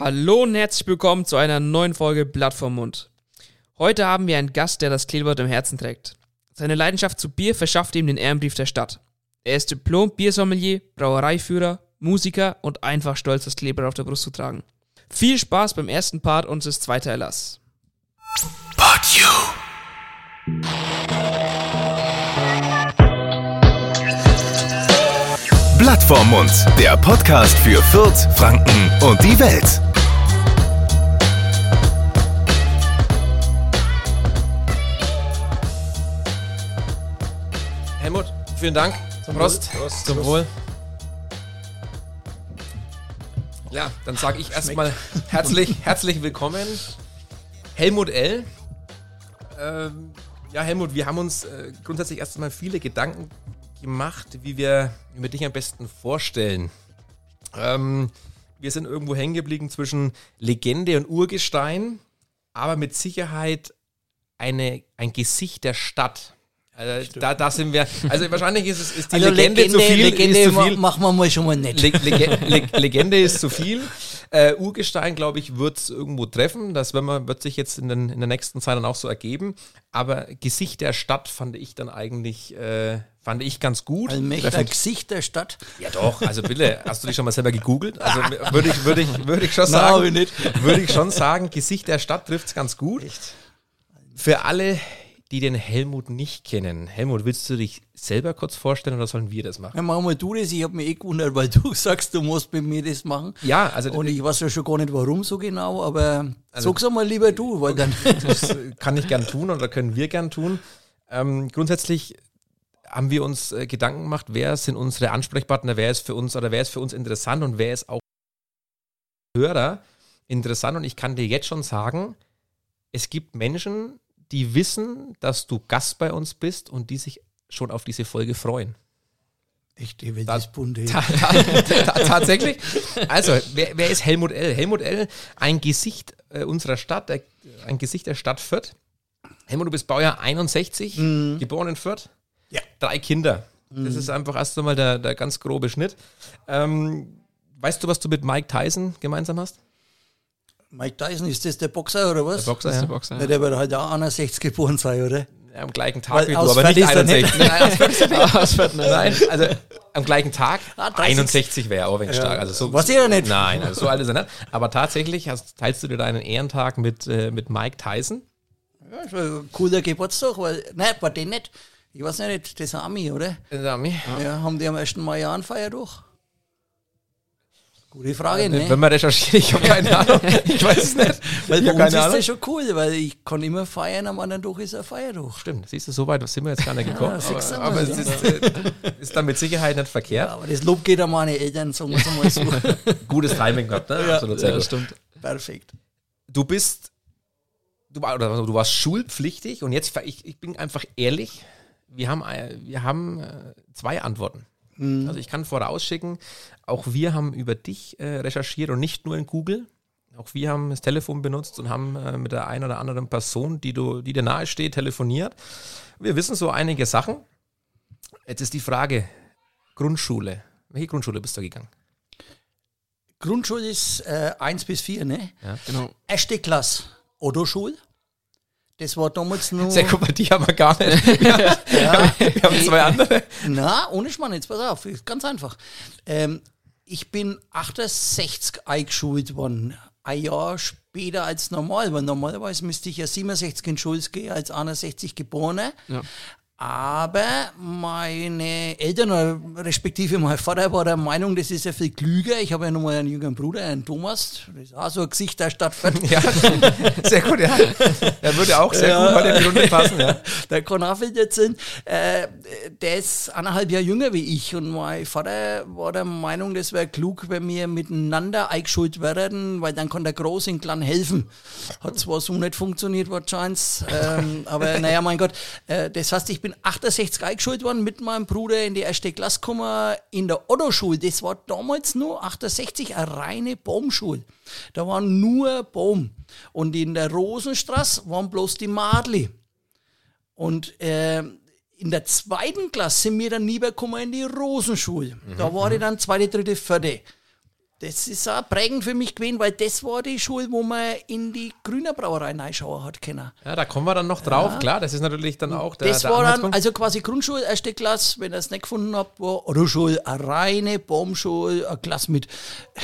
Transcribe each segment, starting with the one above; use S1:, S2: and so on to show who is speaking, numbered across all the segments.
S1: Hallo und herzlich willkommen zu einer neuen Folge Blatt vom Mund. Heute haben wir einen Gast, der das Kleeblatt im Herzen trägt. Seine Leidenschaft zu Bier verschafft ihm den Ehrenbrief der Stadt. Er ist Diplom-Biersommelier, Brauereiführer, Musiker und einfach stolz, das Kleeblatt auf der Brust zu tragen. Viel Spaß beim ersten Part unseres zweiten Erlass.
S2: But you. Blatt vorm Mund, der Podcast für Fürth, Franken und die Welt.
S3: Helmut, vielen Dank. Zum Prost.
S4: Prost.
S3: Zum Wohl. Ja, dann sage ich erstmal herzlich, herzlich willkommen. Helmut L. Ähm, ja, Helmut, wir haben uns äh, grundsätzlich erstmal viele Gedanken gemacht, wie wir, wie wir dich am besten vorstellen. Ähm, wir sind irgendwo hängen geblieben zwischen Legende und Urgestein, aber mit Sicherheit eine, ein Gesicht der Stadt. Also, da, da sind wir. Also wahrscheinlich ist es ist die
S4: Also
S3: Legende, zu viel.
S4: Legende
S3: ist zu viel.
S4: machen wir mal schon mal nicht.
S3: Le Lege Le Legende ist zu viel. Äh, Urgestein, glaube ich, wird es irgendwo treffen. Das wenn man, wird sich jetzt in, den, in der nächsten Zeit dann auch so ergeben. Aber Gesicht der Stadt fand ich dann eigentlich, äh, fand ich ganz gut.
S4: Allmächtiger. Gesicht der Stadt.
S3: Ja doch, also bitte, hast du dich schon mal selber gegoogelt? Also würde ich, würde ich, würde ich schon sagen,
S4: nicht.
S3: würde ich schon sagen, Gesicht der Stadt trifft es ganz gut. Für alle, die den Helmut nicht kennen. Helmut, willst du dich selber kurz vorstellen oder sollen wir das machen?
S4: Ja, mach mal du das. Ich habe mich eh gewundert, weil du sagst, du musst mit mir das machen.
S3: Ja, also
S4: Und ich weiß ja schon gar nicht, warum so genau, aber
S3: Also-
S4: sag's einmal lieber du, weil dann.
S3: Das kann ich gern tun oder können wir gern tun. Ähm, grundsätzlich haben wir uns äh, Gedanken gemacht, wer sind unsere Ansprechpartner, wer ist für uns oder wer ist für uns interessant und wer ist auch Hörer interessant. Und ich kann dir jetzt schon sagen, es gibt Menschen, die wissen, dass du Gast bei uns bist und die sich schon auf diese Folge freuen.
S4: Echt, die Welt
S3: Da-
S4: ist bunt. ey.
S3: Ta ta ta tatsächlich. Also, wer, wer ist Helmut L? Helmut L, ein Gesicht äh, unserer Stadt, der, ein Gesicht der Stadt Fürth. Helmut, du bist Baujahr 61, geboren in Fürth.
S4: Ja.
S3: Drei Kinder. Das ist einfach erst einmal der, der ganz grobe Schnitt. Ähm, weißt du, was du mit Mike Tyson gemeinsam hast?
S4: Mike Tyson, ist das der Boxer oder was?
S3: Der Boxer,
S1: Das ist
S3: ja.
S1: der Boxer.
S4: Ja, der wird halt auch 61 geboren sein, oder?
S3: Ja, Am gleichen Tag
S4: Weil
S3: wie du, aber nicht
S4: Fürth ist er nicht.
S3: 61. Nein, aus. Nein, also am gleichen Tag.
S4: Ah, 30.
S3: 61 wäre auch wenig stark. Also so,
S4: Was ihr ja nicht.
S3: Nein, also so alt ist er nicht. Aber tatsächlich hast, teilst du dir deinen Ehrentag mit, äh, mit Mike Tyson.
S4: Ja, ist ein cooler Geburtstag, weil, nein, bei denen nicht. Ich weiß nicht, das Army, oder?
S3: Sami.
S4: Ja, haben die am 1. Mai eine Feier durch? Gute Frage, ne?
S3: Wenn man recherchiert, ich habe keine Ahnung. Ich weiß es nicht.
S4: Weil bei uns ist
S3: Ahnung.
S4: das schon cool, weil ich kann immer feiern, am anderen Tag ist ein Feiertag.
S3: Stimmt, siehst du, so weit sind wir jetzt gar nicht gekommen.
S4: Ja,
S3: aber, aber es
S4: ja.
S3: ist, äh, ist dann mit Sicherheit nicht verkehrt.
S4: Aber das Lob geht an meine Eltern, sagen wir es mal so.
S3: Gutes Timing gehabt, ne? Absolut sehr
S1: Ja, stimmt.
S4: Perfekt.
S3: Du bist, du, war- du warst schulpflichtig und jetzt, ich, ich bin einfach ehrlich, wir haben, äh, wir haben äh, zwei Antworten. Also ich kann vorausschicken, auch wir haben über dich äh, recherchiert und nicht nur in Google. Auch wir haben das Telefon benutzt und haben äh, mit der einen oder anderen Person, die, du, die dir nahe steht, telefoniert. Wir wissen so einige Sachen. Jetzt ist die Frage, Grundschule. Welche Grundschule bist du gegangen?
S4: Grundschule ist äh, 1 bis 4, ne?
S1: Genau.
S4: Erste Klasse, Otto-Schul. Das war damals nur.
S3: Sehr guck mal, die haben wir gar nicht. Wir haben, wir haben zwei andere.
S4: Na, ohne Schmarrn, jetzt pass auf, ganz einfach. Ähm, ich bin 68 eingeschult worden. Ein Jahr später als normal, weil normalerweise müsste ich ja 67 in Schule gehen als 61 Geborene.
S1: Ja.
S4: Aber meine Eltern, respektive mein Vater, war der Meinung, das ist ja viel klüger. Ich habe ja noch mal einen jüngeren Bruder, einen Thomas. Das ist auch so ein Gesicht der Stadt.
S3: Ja, sehr gut, ja. Er würde auch sehr gut heute in die Runde passen, ja.
S4: Der kann auch viel erzählen. Äh, der ist eineinhalb Jahre jünger wie ich und mein Vater war der Meinung, das wäre klug, wenn wir miteinander eingeschult werden, weil dann kann der Groß in Klein helfen. Hat zwar so nicht funktioniert wahrscheinlich, ähm, aber naja, mein Gott. Äh, das heißt, ich bin 68 eingeschult worden mit meinem Bruder in die erste Klasse gekommen in der Otto-Schule. Das war damals nur 68 eine reine Baumschule. Da war nur Baum. Und in der Rosenstraße waren bloß die Madli. Und äh, in der zweiten Klasse sind wir dann rübergekommen in die Rosenschule. Da war ich dann zweite, dritte, vierte. Das ist auch prägend für mich gewesen, weil das war die Schule, wo man in die Grüner Brauerei reinschauen hat können.
S3: Ja, da kommen wir dann noch drauf. Klar, das ist natürlich dann auch der,
S4: das
S3: der
S4: war dann, also quasi Grundschule, erste Klasse, wenn ihr es nicht gefunden habt, war Oberschule, eine reine Baumschule, eine Klasse mit,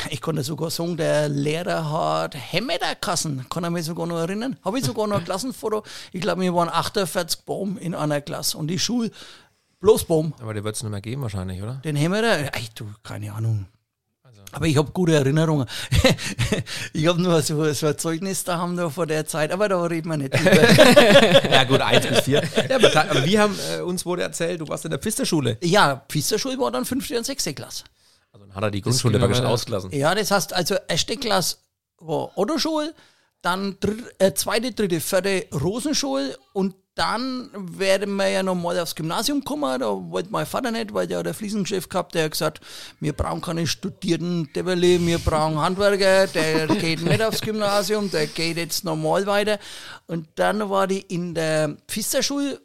S4: ich kann das sogar sagen, der Lehrer hat Hemmeterkassen, kann er mich sogar noch erinnern. Habe ich sogar noch ein Klassenfoto. Ich glaube, wir waren 48 Baum in einer Klasse und die Schule, bloß Baum.
S3: Aber der wird es nicht mehr geben wahrscheinlich, oder?
S4: Den Hemmeter, ey, du, keine Ahnung. Aber ich habe gute Erinnerungen. ich habe nur so, so ein Zeugnis da haben da vor der Zeit, aber da reden wir nicht drüber.
S3: Ja gut, eins bis vier. Ja, aber, aber wir haben, äh, uns wurde erzählt, du warst in der Pfisterschule.
S4: ja, Pfisterschule war dann fünfte und sechste Klasse.
S3: Also dann hat er die Grundschule praktisch
S1: aber-
S3: ausgelassen.
S4: Ja, das heißt also, erste Klasse war Ottoschule, dann dritt, äh, zweite, dritte, vierte Rosenschule und dann werden wir ja nochmal aufs Gymnasium kommen. Da wollte mein Vater nicht, weil der hat ein Fliesengeschäft gehabt, der hat gesagt, wir brauchen keine studierten Deverle, wir brauchen Handwerker, der geht nicht aufs Gymnasium, der geht jetzt normal weiter. Und dann war die in der Pfisterschule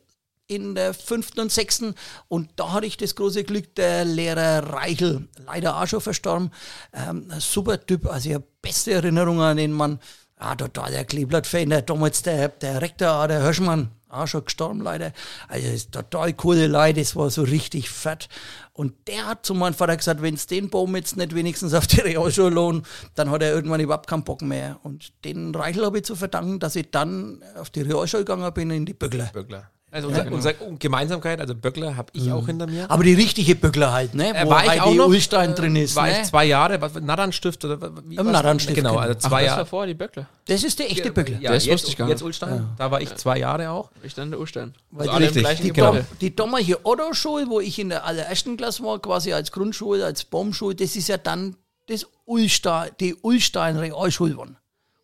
S4: in der fünften und sechsten und da hatte ich das große Glück, der Lehrer Reichel, leider auch schon verstorben, ähm, super Typ, also ich beste Erinnerungen an den Mann, ah, total der Kleeblatt-Fan, damals der, der Rektor, der Hirschmann, auch schon gestorben leider, also ist total coole Leute, das war so richtig fett und der hat zu meinem Vater gesagt, wenn es den Baum jetzt nicht wenigstens auf die Realschule lohnt, dann hat er irgendwann überhaupt keinen Bock mehr und den Reichel habe ich zu verdanken, dass ich dann auf die Realschule gegangen bin, in die Böckler.
S3: Böckler. Also unser, unsere Gemeinsamkeit, also Böckler habe ich auch hinter mir.
S4: Aber die richtige Böckler halt, ne?
S3: Äh,
S4: Wo
S3: war ich
S4: halt
S3: auch
S4: die
S3: noch,
S4: Ulstein drin ist.
S3: War
S4: ne?
S3: ich zwei Jahre, was, Natternstift oder wie
S4: Im
S3: war's?
S4: Natternstift,
S3: Genau,
S4: genau.
S3: also
S1: Ach,
S3: zwei
S1: das war
S3: Jahre.
S1: vorher die Böckler.
S4: Das ist der echte Böckler.
S3: Ja,
S1: Das
S3: jetzt,
S1: wusste ich gar nicht.
S3: Jetzt Ulstein, da war ich zwei Jahre auch.
S1: Ich dann in der Urstein.
S4: Weil
S1: alle im
S3: richtig, die- genau.
S4: Die damalige Otto-Schule, wo ich in der allerersten Klasse war, quasi als Grundschule, als Baumschule, das ist ja dann das Ulstein, die Ulstein Realschule geworden.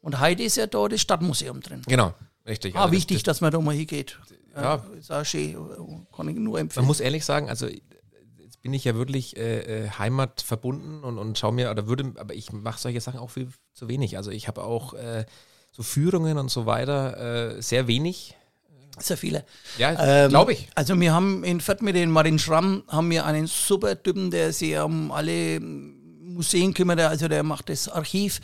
S4: Und heute ist ja da das Stadtmuseum drin.
S3: Genau, richtig.
S4: Ah,
S3: Also das-
S4: wichtig, dass man da mal hingeht.
S3: Ja.
S4: Ist auch schön, kann ich nur
S3: Man
S4: empfehlen.
S3: muss ehrlich sagen, also jetzt bin ich ja wirklich äh, äh, heimatverbunden und, und schau mir, oder würde, aber ich mache solche Sachen auch viel zu wenig. Also ich habe auch äh, so Führungen und so weiter äh, sehr wenig.
S4: Sehr viele.
S3: Ja,
S4: Ähm,
S3: glaube ich.
S4: Also wir haben in Fürth mit den Martin Schramm haben wir einen super Typen, der sich um alle Museen kümmert. Also der macht das Archiv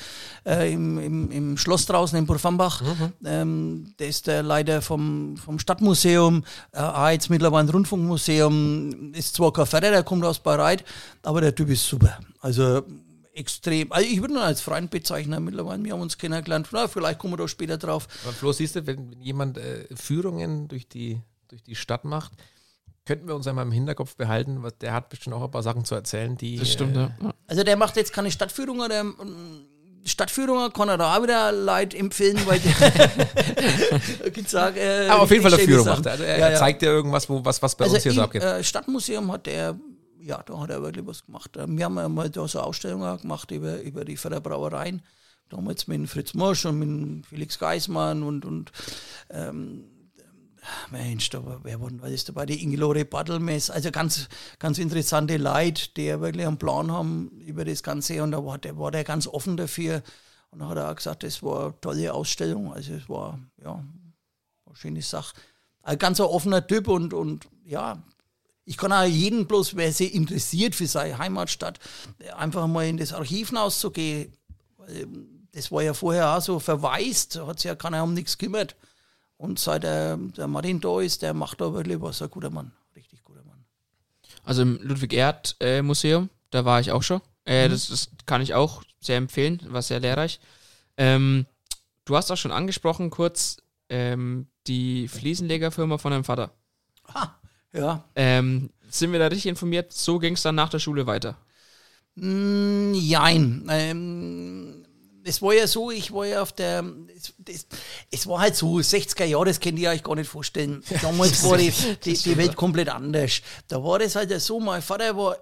S4: äh, im, im, im Schloss draußen in Burfambach. Ähm, der ist der Leiter vom, vom Stadtmuseum, äh, auch jetzt mittlerweile ein Rundfunkmuseum. Ist zwar kein Förder, der kommt aus Bayreuth, aber der Typ ist super. Also extrem. Also ich würde ihn als Freund bezeichnen mittlerweile. Wir haben uns kennengelernt. Na, vielleicht kommen wir da später drauf.
S3: Aber Flo, siehst du, wenn, wenn jemand äh, Führungen durch die, durch die Stadt macht, könnten wir uns einmal im Hinterkopf behalten, was, der hat bestimmt auch ein paar Sachen zu erzählen, die.
S1: Das stimmt,
S3: äh,
S1: ja. ja.
S4: Also der macht jetzt keine Stadtführungen, der ähm, Stadtführungen kann er da auch wieder Leid empfehlen, weil der sagen, äh,
S3: Aber auf jeden Fall eine Führung
S4: schöne
S3: macht. er. Also er,
S4: Ja, ja.
S3: zeigt dir irgendwas, wo, was, was bei
S4: Also
S3: uns hier so
S4: im
S3: abgeht.
S4: äh, Stadtmuseum hat er, ja, da hat er wirklich was gemacht. Äh, Wir haben ja mal da so Ausstellungen gemacht über, über die Förderbrauereien. Damals mit Fritz Morsch und mit Felix Geismann und, und ähm, Mensch, da wer denn alles dabei? Die Ingelore Bartelmess. Also ganz, ganz interessante Leute, die wirklich einen Plan haben über das Ganze. Und da war der, war der ganz offen dafür. Und dann hat er auch gesagt, das war eine tolle Ausstellung. Also es war, ja, eine schöne Sache. Ein ganz offener Typ und, und ja, ich kann auch jeden bloß, wer sich interessiert für seine Heimatstadt, einfach mal in das Archiv hinauszugehen. Das war ja vorher auch so verwaist, hat sich ja keiner um nichts gekümmert. Und seit der, der Martin da ist, der macht da wirklich was, ein guter Mann, richtig guter Mann.
S1: Also im Ludwig-Erhard-Museum, da war ich auch schon. Äh, das, das kann ich auch sehr empfehlen, war sehr lehrreich. Ähm, du hast auch schon angesprochen kurz ähm, die Fliesenlegerfirma von deinem Vater.
S4: Ha, ja.
S1: Ähm, sind wir da richtig informiert? So ging es dann nach der Schule weiter.
S4: Mm, Jein. Ähm, es war ja so, ich war ja auf der, es, das, es war halt so, 60er Jahre, das könnt ihr euch gar nicht vorstellen. Damals war die, die, die Welt komplett anders. Da war das halt so, mein Vater war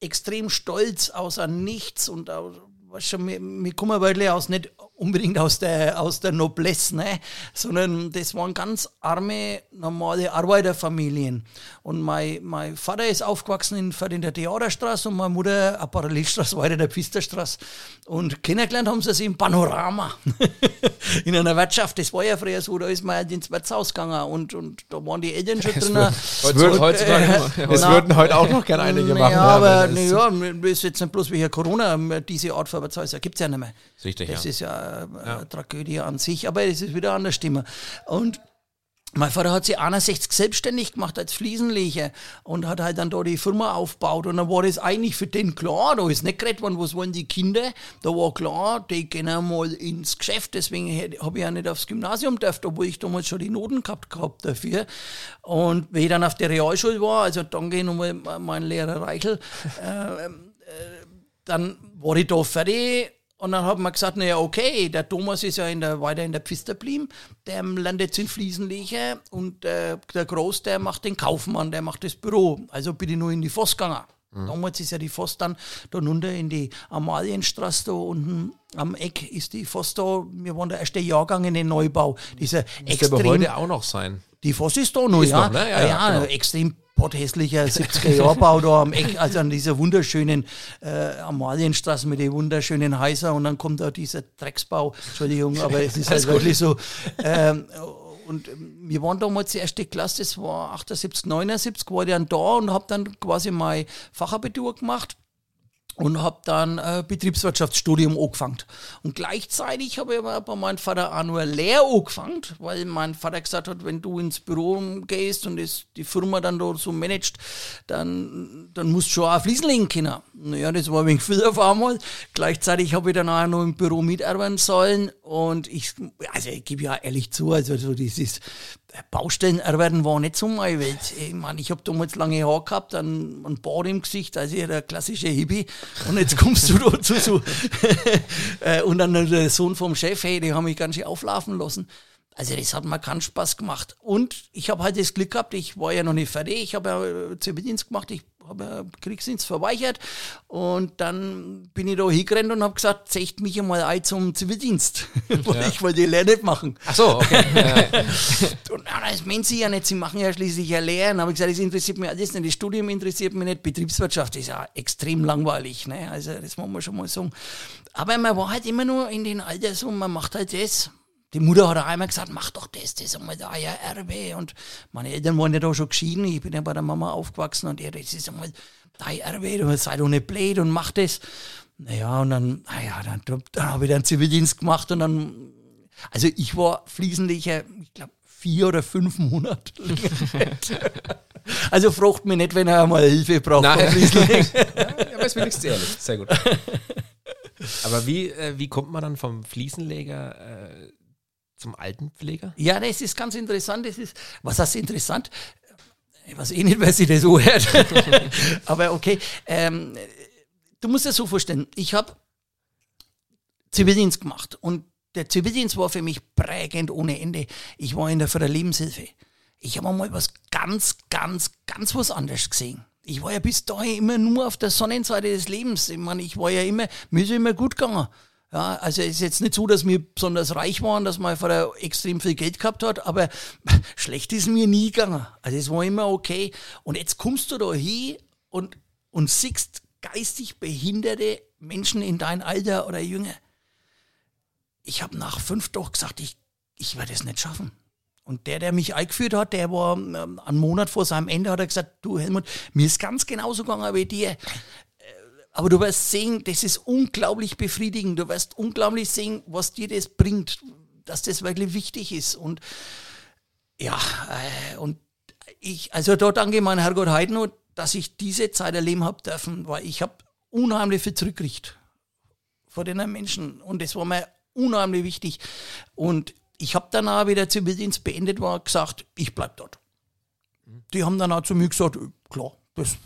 S4: extrem stolz außer nichts und weißt schon, wir, wir kommen wirklich aus nicht unbedingt aus der, aus der Noblesse, ne? sondern das waren ganz arme, normale Arbeiterfamilien. Und mein, mein Vater ist aufgewachsen in, in der Theaterstraße und meine Mutter eine Parallelstraße weiter der Pfisterstraße. Und kennengelernt haben sie sich im Panorama, in einer Wirtschaft. Das war ja früher so, da ist man ins Wirtshaus gegangen und, und da waren die Eltern schon drin.
S3: Es wird heutzutage äh, Das würden heute auch noch gerne einige machen.
S4: Ja, aber naja, das ist jetzt nicht bloß wie Corona, diese Art von Wirtshaus gibt es ja nicht mehr.
S3: Richtig,
S4: das
S3: ja.
S4: ist ja ja. Tragödie an sich, aber es ist wieder eine andere Stimme. Und mein Vater hat sich 61 selbstständig gemacht als Fliesenleger und hat halt dann da die Firma aufgebaut. Und dann war das eigentlich für den klar, da ist nicht geredet worden, was wollen die Kinder. Da war klar, die gehen mal ins Geschäft. Deswegen habe ich ja nicht aufs Gymnasium dürfen, obwohl ich damals schon die Noten gehabt gehabt dafür. Und wenn ich dann auf der Realschule war, also danke nochmal mein Lehrer Reichel, äh, äh, dann war ich da fertig und dann haben wir gesagt, naja, okay, der Thomas ist ja in der, weiter in der Pfister geblieben, der landet in Fliesenleger und äh, der Groß, der macht den Kaufmann, der macht das Büro. Also bin ich nur in die Voss gegangen. Mhm. Damals ist ja die Voss dann da runter in die Amalienstraße, da unten am Eck ist die Voss da. Wir waren der erste Jahrgang in den Neubau. Dieser
S3: extrem, aber heute auch noch sein.
S4: Die Voss ist da noch, ist ja. Noch, ne? Ja, ja, ja genau. extrem potthässlicher 70er-Jahre-Bau da am Eck, also an dieser wunderschönen äh, Amalienstraße mit den wunderschönen Häusern und dann kommt da dieser Drecksbau, Entschuldigung, aber es ist halt wirklich so. Ähm, und wir waren damals die erste Klasse, das war 78, 79, war ich dann da und habe dann quasi mein Fachabitur gemacht und habe dann äh, Betriebswirtschaftsstudium angefangen. Und gleichzeitig habe ich aber bei meinem Vater auch nur Lehr angefangen, weil mein Vater gesagt hat, wenn du ins Büro gehst und das, die Firma dann da so managt, dann, dann musst du schon auch Fließen legen können. Naja, das war ein wenig viel auf einmal. Gleichzeitig habe ich dann auch noch im Büro mitarbeiten sollen und ich, also ich gebe ja ehrlich zu, also so dieses Baustellen erwerben war nicht so meine Welt. Ich meine, ich habe damals lange Haare gehabt, ein, ein Bart im Gesicht, also der klassische Hippie. Und jetzt kommst du dazu so. Äh, und dann der Sohn vom Chef, hey, die haben mich ganz schön auflaufen lassen. Also das hat mir keinen Spaß gemacht. Und ich habe halt das Glück gehabt, ich war ja noch nicht fertig, ich habe ja Zivildienst gemacht, ich habe Kriegsdienst verweigert und dann bin ich da hingerannt und habe gesagt, zeigt mich einmal ein zum Zivildienst, weil ja. ich wollte die Lehre nicht machen.
S3: Ach so, okay.
S4: und na, das meinen sie ja nicht, sie machen ja schließlich eine Lehre. Dann habe ich gesagt, das interessiert mich alles nicht, das Studium interessiert mich nicht, Betriebswirtschaft ist ja extrem langweilig, ne? also das muss man schon mal sagen. Aber man war halt immer nur in den Alter so, man macht halt das, die Mutter hat auch einmal gesagt, mach doch das, das ist einmal da ja Erbe. Und meine Eltern waren ja da schon geschieden. Ich bin ja bei der Mama aufgewachsen und er, das ist einmal dein Erbe, du sei doch nicht blöd und mach das. Naja, und dann, naja, dann, dann habe ich dann Zivildienst gemacht und dann, also ich war fließendiger, ich glaube, vier oder fünf Monate. also frucht mir nicht, wenn er einmal Hilfe braucht. Nein.
S3: ja, aber ist wenigstens ehrlich. Sehr gut. Aber wie, äh, wie kommt man dann vom Fliesenleger äh, zum Altenpfleger?
S4: Ja, das ist ganz interessant. Das ist, was heißt interessant? Ich weiß eh nicht, wer sich das so hört. Aber okay. Ähm, du musst dir so vorstellen, ich habe Zivildienst gemacht und der Zivildienst war für mich prägend ohne Ende. Ich war in der Förder Lebenshilfe. Ich habe mal was ganz, ganz, ganz was anderes gesehen. Ich war ja bis dahin immer nur auf der Sonnenseite des Lebens. Ich meine, ich war ja immer, mir ist immer gut gegangen. Ja, also es ist jetzt nicht so, dass wir besonders reich waren, dass mein Vater extrem viel Geld gehabt hat, aber schlecht ist mir nie gegangen. Also es war immer okay. Und jetzt kommst du da hin und, und siehst geistig behinderte Menschen in dein Alter oder jünger. Ich habe nach fünf Tagen gesagt, ich, ich werde es nicht schaffen. Und der, der mich eingeführt hat, der war ähm, einen Monat vor seinem Ende, hat er gesagt, du Helmut, mir ist ganz genauso gegangen wie dir. Aber du wirst sehen, das ist unglaublich befriedigend. Du wirst unglaublich sehen, was dir das bringt, dass das wirklich wichtig ist. Und ja, äh, und ich, also da danke ich meinem Herrgott Heidno, dass ich diese Zeit erleben habe dürfen, weil ich habe unheimlich viel zurückgerichtet vor den Menschen. Und das war mir unheimlich wichtig. Und ich habe danach, wie der Zivildienst beendet war, gesagt, ich bleibe dort. Die haben dann auch zu mir gesagt, klar, das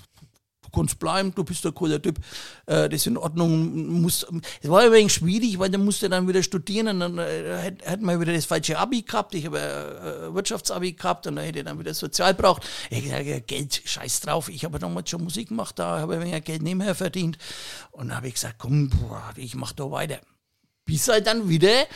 S4: kannst bleiben, du bist ein cooler Typ, äh, das ist in Ordnung. Muss, es war ein wenig schwierig, weil der musste dann wieder studieren und dann äh, hätte hätt man wieder das falsche Abi gehabt. Ich habe äh, Wirtschaftsabi gehabt und dann hätte ich dann wieder Sozial braucht. Ich gesagt, Geld, scheiß drauf. Ich habe damals schon Musik gemacht, da habe ich ein wenig Geld nebenher verdient. Und dann habe ich gesagt, komm, boah, ich mache da weiter. bis halt dann wieder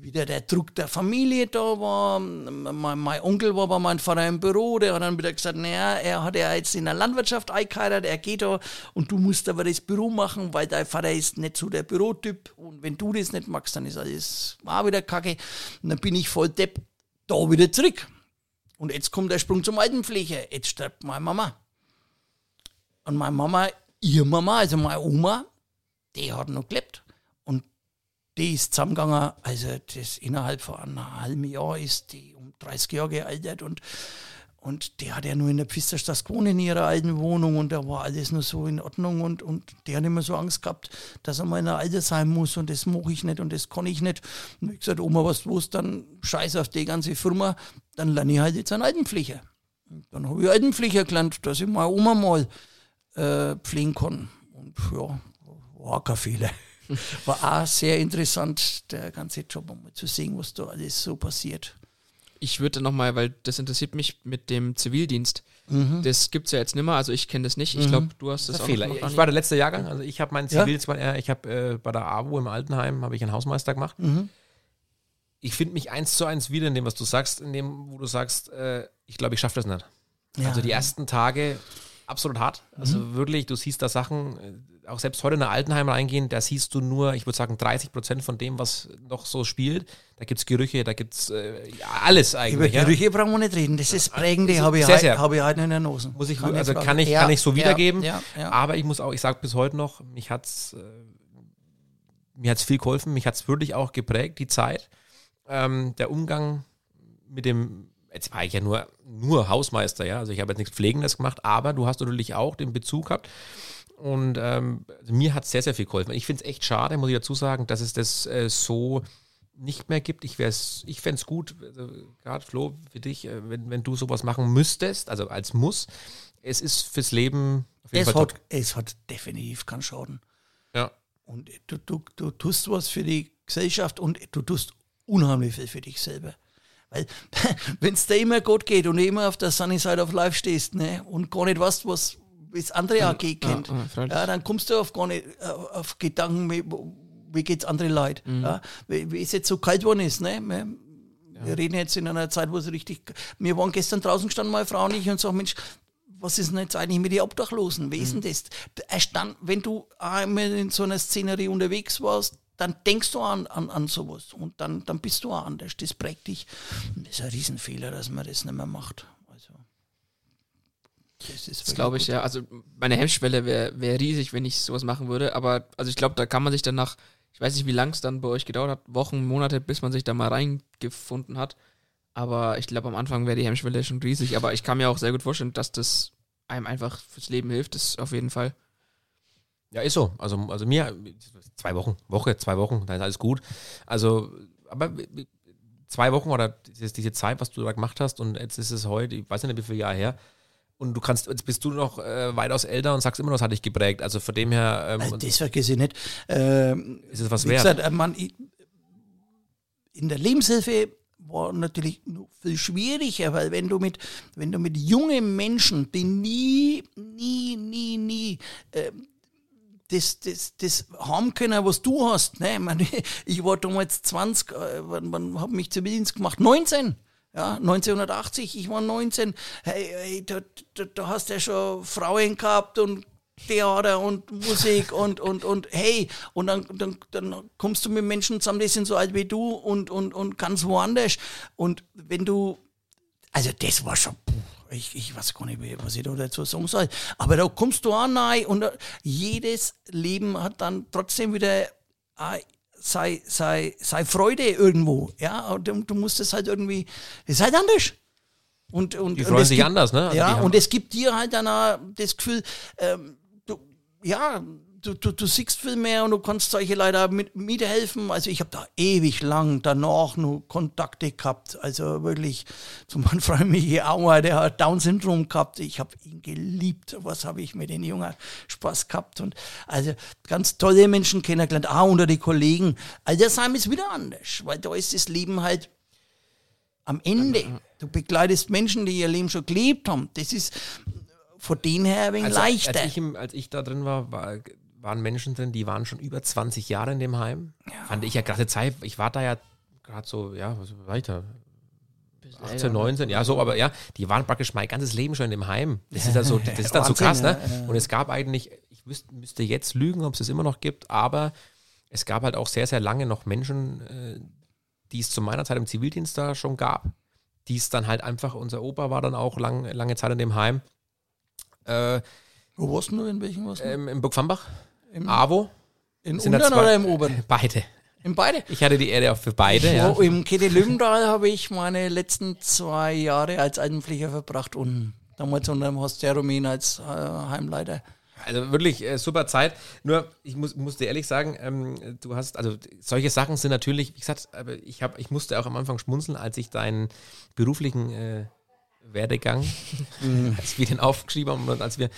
S4: wieder der Druck der Familie da war. Mein, mein, Onkel war bei meinem Vater im Büro, der hat dann wieder gesagt, naja, er hat ja jetzt in der Landwirtschaft eingeheiratet, er geht da und du musst aber das Büro machen, weil dein Vater ist nicht so der Bürotyp und wenn du das nicht magst, dann ist alles auch wieder kacke. Und dann bin ich voll depp da wieder zurück. Und jetzt kommt der Sprung zum Altenpflege. Jetzt stirbt meine Mama. Und meine Mama, ihr Mama, also meine Oma, die hat noch gelebt die ist zusammengegangen, also das innerhalb von einem halben Jahr ist die um 30 Jahre gealtert und, und die hat ja nur in der Pfisterstraße gewohnt in ihrer alten Wohnung und da war alles nur so in Ordnung und, und die hat immer so Angst gehabt, dass er mal in der Alter sein muss und das mache ich nicht und das kann ich nicht. Und ich gesagt, Oma, was los, dann scheiß auf die ganze Firma, dann lerne ich halt jetzt einen Altenpfleger. Und dann habe ich Altenpfleger gelernt, dass ich meine Oma mal äh, pflegen kann. Und ja, war kein Fehler. War auch sehr interessant, der ganze Job, um zu sehen, was da alles so passiert.
S1: Ich würde nochmal, weil das interessiert mich mit dem Zivildienst. Mhm. Das gibt es ja jetzt nicht mehr, also ich kenne das nicht. Ich glaube, du hast das,
S3: das auch Fehler. Noch ich war der letzte Jahrgang, also ich habe meinen Zivildienst, ja? ich habe äh, bei der AWO im Altenheim, habe ich einen Hausmeister gemacht. Mhm. Ich finde mich eins zu eins wieder in dem, was du sagst, in dem, wo du sagst, äh, ich glaube, ich schaffe das nicht. Ja. Also die ersten Tage absolut hart. Also mhm. wirklich, du siehst da Sachen, äh, auch selbst heute in der Altenheim reingehen, da siehst du nur, ich würde sagen, 30 Prozent von dem, was noch so spielt. Da gibt es Gerüche, da gibt es äh, ja, alles eigentlich.
S4: Über Gerüche ja. brauchen wir nicht reden. Das ist prägende, habe ich, sehr, sehr. Hab ich heute in der Nose.
S3: Muss ich, kann also kann ich, ja, kann ich so wiedergeben. Aber ich muss auch, ich sage bis heute noch, mich hat es äh, mir hat's viel geholfen, mich hat es wirklich auch geprägt, die Zeit. Ähm, der Umgang mit dem jetzt war ich ja nur, nur Hausmeister, ja, also ich habe jetzt nichts Pflegendes gemacht, aber du hast natürlich auch den Bezug gehabt. Und ähm, also mir hat es sehr, sehr viel geholfen. Ich finde es echt schade, muss ich dazu sagen, dass es das äh, so nicht mehr gibt. Ich, ich fände es gut, also, gerade Flo, für dich, äh, wenn, wenn du sowas machen müsstest, also als Muss. Es ist fürs Leben
S4: auf jeden es Fall. Hat, es hat definitiv keinen Schaden.
S3: Ja.
S4: Und du, du, du tust was für die Gesellschaft und du tust unheimlich viel für dich selber. Weil, wenn es dir immer gut geht und immer auf der Sunny Side of Life stehst ne, und gar nicht weißt, was das andere AG kennt, ja, ja, dann kommst du auf gar nicht äh, auf Gedanken, wie, wie geht es andere Leute. Mhm. Ja, wie, wie es jetzt so kalt geworden ist. Ne? Wir, wir reden jetzt in einer Zeit, wo es richtig. Wir waren gestern draußen gestanden, meine Frau und ich, und sagen, Mensch, was ist denn jetzt eigentlich mit den Obdachlosen? Wie ist denn mhm. das? Erstand, wenn du einmal in so einer Szenerie unterwegs warst, dann denkst du an, an, an sowas und dann, dann bist du auch anders. Das prägt dich. das ist ein Riesenfehler, dass man das nicht mehr macht. Also,
S1: das ist das glaube ich, ja. Also meine Hemmschwelle wäre wär riesig, wenn ich sowas machen würde. Aber also ich glaube, da kann man sich dann nach, ich weiß nicht, wie lang es dann bei euch gedauert hat, Wochen, Monate, bis man sich da mal reingefunden hat. Aber ich glaube, am Anfang wäre die Hemmschwelle schon riesig. Aber ich kann mir auch sehr gut vorstellen, dass das einem einfach fürs Leben hilft, das auf jeden Fall.
S3: Ja, ist so. Also, also mir, zwei Wochen, Woche, zwei Wochen, dann ist alles gut. Also, aber zwei Wochen oder diese, diese Zeit, was du da gemacht hast und jetzt ist es heute, ich weiß nicht, wie viele Jahre her, und du kannst, jetzt bist du noch äh, weitaus älter und sagst immer noch, das hat dich geprägt. Also von dem her.
S4: Ähm, also das vergesse ich nicht. Ähm,
S3: ist es was wert? Gesagt,
S4: äh, man, in der Lebenshilfe war natürlich viel schwieriger, weil wenn du mit, wenn du mit jungen Menschen, die nie, nie, nie, nie äh, das, das, das haben können, was du hast. Ne? Ich, meine, ich war damals 20, äh, wann, wann habe mich Zivildienst gemacht? 19. Ja, 1980, ich war 19. Hey, hey da, da, da, hast du ja schon Frauen gehabt und Theater und Musik und, und, und hey, und dann, dann, dann kommst du mit Menschen zusammen, die sind so alt wie du und, und, und ganz woanders. Und wenn du, also das war schon, ich, ich weiß gar nicht, was ich da dazu sagen soll. Aber da kommst du an rein und jedes Leben hat dann trotzdem wieder äh, sei, sei, sei Freude irgendwo. Ja, und du, du musst es halt irgendwie, es ist halt anders. Und, und,
S3: die freuen sich
S4: gibt,
S3: anders, ne?
S4: Also ja, und es gibt dir halt dann auch das Gefühl, ähm, du, ja, du, du, du siehst viel mehr und du kannst solche Leute mit, mithelfen. Also ich habe da ewig lang danach nur Kontakte gehabt. Also wirklich zu meinem Freund Michi Auer, der hat Down-Syndrom gehabt. Ich habe ihn geliebt. Was habe ich mit den Jungen Spaß gehabt. Und also ganz tolle Menschen kennengelernt, auch unter die Kollegen. Altersheim ist wieder anders, weil da ist das Leben halt am Ende. Du begleitest Menschen, die ihr Leben schon gelebt haben. Das ist von denen her ein wenig
S3: also,
S4: leichter.
S3: Als ich, im, als ich da drin war, war waren Menschen drin, die waren schon über 20 Jahre in dem Heim. Fand ich ja gerade Zeit, ich war da ja gerade so, ja, was war ich da? 18, 19, ja, so, aber ja, die waren praktisch mein ganzes Leben schon in dem Heim. Das ist, also, das ist dann so krass, ne?
S4: ja, ja.
S3: Und es gab eigentlich, ich wüsste, müsste jetzt lügen, ob es das immer noch gibt, aber es gab halt auch sehr, sehr lange noch Menschen, äh, die es zu meiner Zeit im Zivildienst da schon gab, die es dann halt einfach, unser Opa war dann auch lang, lange Zeit in dem Heim, äh,
S4: Wo warst du? In welchem warst du?
S3: im Burgfambach,
S4: Im-
S3: AWO,
S4: Im
S3: sind zwei-
S4: oder im Oberen?
S3: beide.
S4: In beide?
S3: Ich hatte die Ehre auch für beide, ja.
S4: Wo, Im Kette Löwendahl habe ich meine letzten zwei Jahre als Altenpfleger verbracht und damals unter dem Horst Jeromin als äh, Heimleiter.
S3: Also wirklich äh, super Zeit. Nur, ich muss, muss dir ehrlich sagen, ähm, du hast, also solche Sachen sind natürlich, wie gesagt, ich, hab, ich musste auch am Anfang schmunzeln, als ich deinen beruflichen äh, Werdegang, als wir den aufgeschrieben haben und als wir,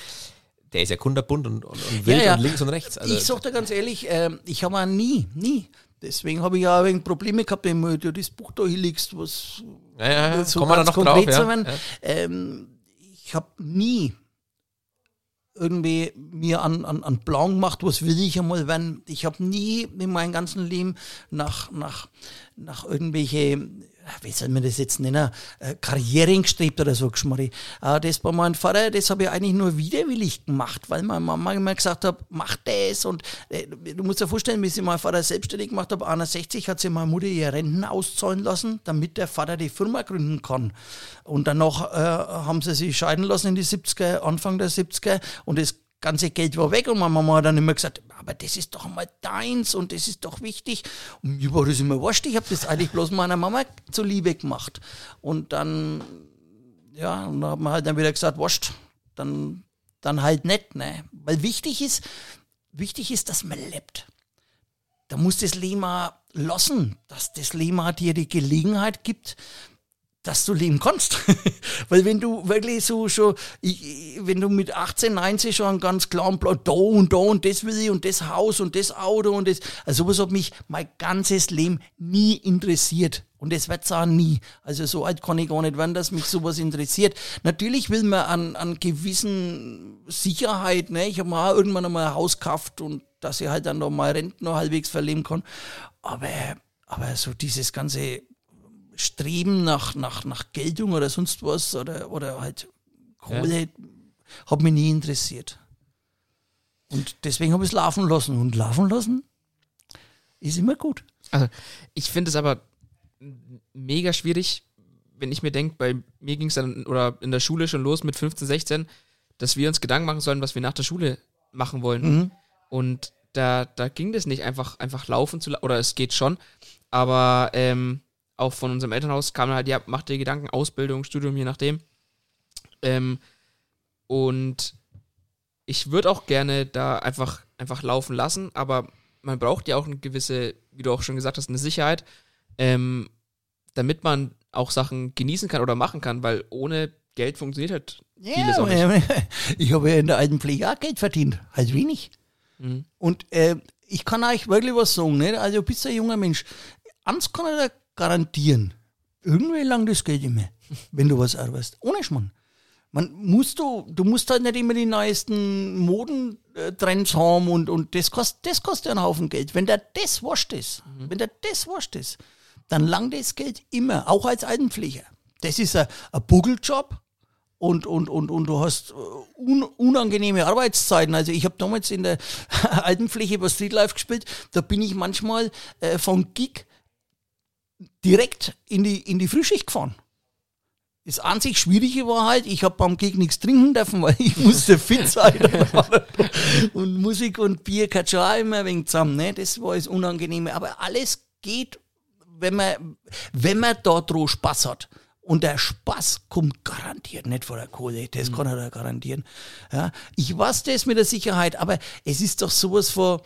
S3: der ist ja kunderbunt und, und, und wild
S4: Ja, ja.
S3: und links und rechts. Also,
S4: ich sag dir ganz ehrlich, ähm, ich habe auch nie, nie. Deswegen habe ich ja ein Probleme gehabt, wenn du das Buch da hinlegst, was
S3: ja, ja, ja,
S4: so
S3: kommen wir da
S4: ganz
S3: noch drauf. Ja.
S4: Ähm, ich habe nie irgendwie mir an, an, an Plan gemacht, was will ich einmal werden. Ich habe nie in meinem ganzen Leben nach, nach, nach irgendwelche, wie soll man das jetzt nennen, äh, Karrieren gestrebt oder so geschmarri. Äh, das bei meinem Vater, das habe ich eigentlich nur widerwillig gemacht, weil meine Mama immer gesagt hat, mach das und äh, du musst dir vorstellen, wie sie mein Vater selbstständig gemacht hat, 61 hat sie meine Mutter ihr Renten auszahlen lassen, damit der Vater die Firma gründen kann. Und danach äh, haben sie sich scheiden lassen in die 70er, Anfang der 70er und das ganze Geld war weg und meine Mama hat dann immer gesagt, aber das ist doch einmal deins und das ist doch wichtig. Und mir war das immer wurscht, ich habe das eigentlich bloß meiner Mama zuliebe gemacht. Und dann, ja, und dann haben wir halt dann wieder gesagt, wurscht, dann, dann halt nicht, ne? Weil wichtig ist, wichtig ist, dass man lebt. Da muss das Leben lassen, dass das Leben dir die Gelegenheit gibt, dass du leben kannst. Weil wenn du wirklich so schon, ich, wenn du mit 18, 19 schon einen ganz klaren Plan, da und da und das will ich und das Haus und das Auto und das, also sowas hat mich mein ganzes Leben nie interessiert. Und das wird's auch nie. Also so alt kann ich gar nicht werden, dass mich sowas interessiert. Natürlich will man an, an gewissen Sicherheit, ne? Ich habe auch irgendwann einmal ein Haus gekauft und dass ich halt dann noch mal Renten noch halbwegs verleben kann. Aber, aber so dieses ganze Streben nach, nach, nach Geltung oder sonst was oder, oder halt Kohle hat mich nie interessiert. Und deswegen habe ich es laufen lassen. Und laufen lassen ist immer gut.
S1: Also, ich finde es aber mega schwierig, wenn ich mir denke, bei mir ging es dann oder in der Schule schon los mit 15, 16, dass wir uns Gedanken machen sollen, was wir nach der Schule machen wollen.
S4: Mhm.
S1: Und da, da ging das nicht einfach, einfach laufen zu oder es geht schon, aber ähm, auch von unserem Elternhaus kam halt, ja, mach dir Gedanken, Ausbildung, Studium, je nachdem. Ähm, und ich würde auch gerne da einfach, einfach laufen lassen, aber man braucht ja auch eine gewisse, wie du auch schon gesagt hast, eine Sicherheit, ähm, damit man auch Sachen genießen kann oder machen kann, weil ohne Geld funktioniert halt vieles auch nicht.
S4: ich habe ja in der alten Pflege auch Geld verdient. Halt wenig.
S1: Mhm.
S4: Und äh, ich kann euch wirklich was sagen. Ne? Also du bist ein junger Mensch. Eins kann ich garantieren. Irgendwie lang das Geld immer, wenn du was arbeitest. Ohne Schmarrn. Man musst du, du musst halt nicht immer die neuesten Modentrends haben und, und das kostet, das kostet einen Haufen Geld. Wenn der das wurscht ist, wenn der das wurscht ist, dann langt das Geld immer, auch als Altenpfleger. Das ist ein, ein Buckeljob und, und, und, und du hast äh, un, unangenehme Arbeitszeiten. Also ich habe damals in der Altenpflege über Streetlife gespielt, da bin ich manchmal äh, von Gig direkt in die, in die Frühschicht gefahren. Das einzig Schwierige war halt, ich habe beim Gig nichts trinken dürfen, weil ich musste fit sein. und Musik und Bier kann schon auch immer ein wenig zusammen. Ne? Das war das Unangenehme. Aber alles geht, wenn man, wenn man da drauf Spaß hat. Und der Spaß kommt garantiert nicht von der Kohle. Das kann er da garantieren. Ja, ich weiß das mit der Sicherheit, aber es ist doch sowas von,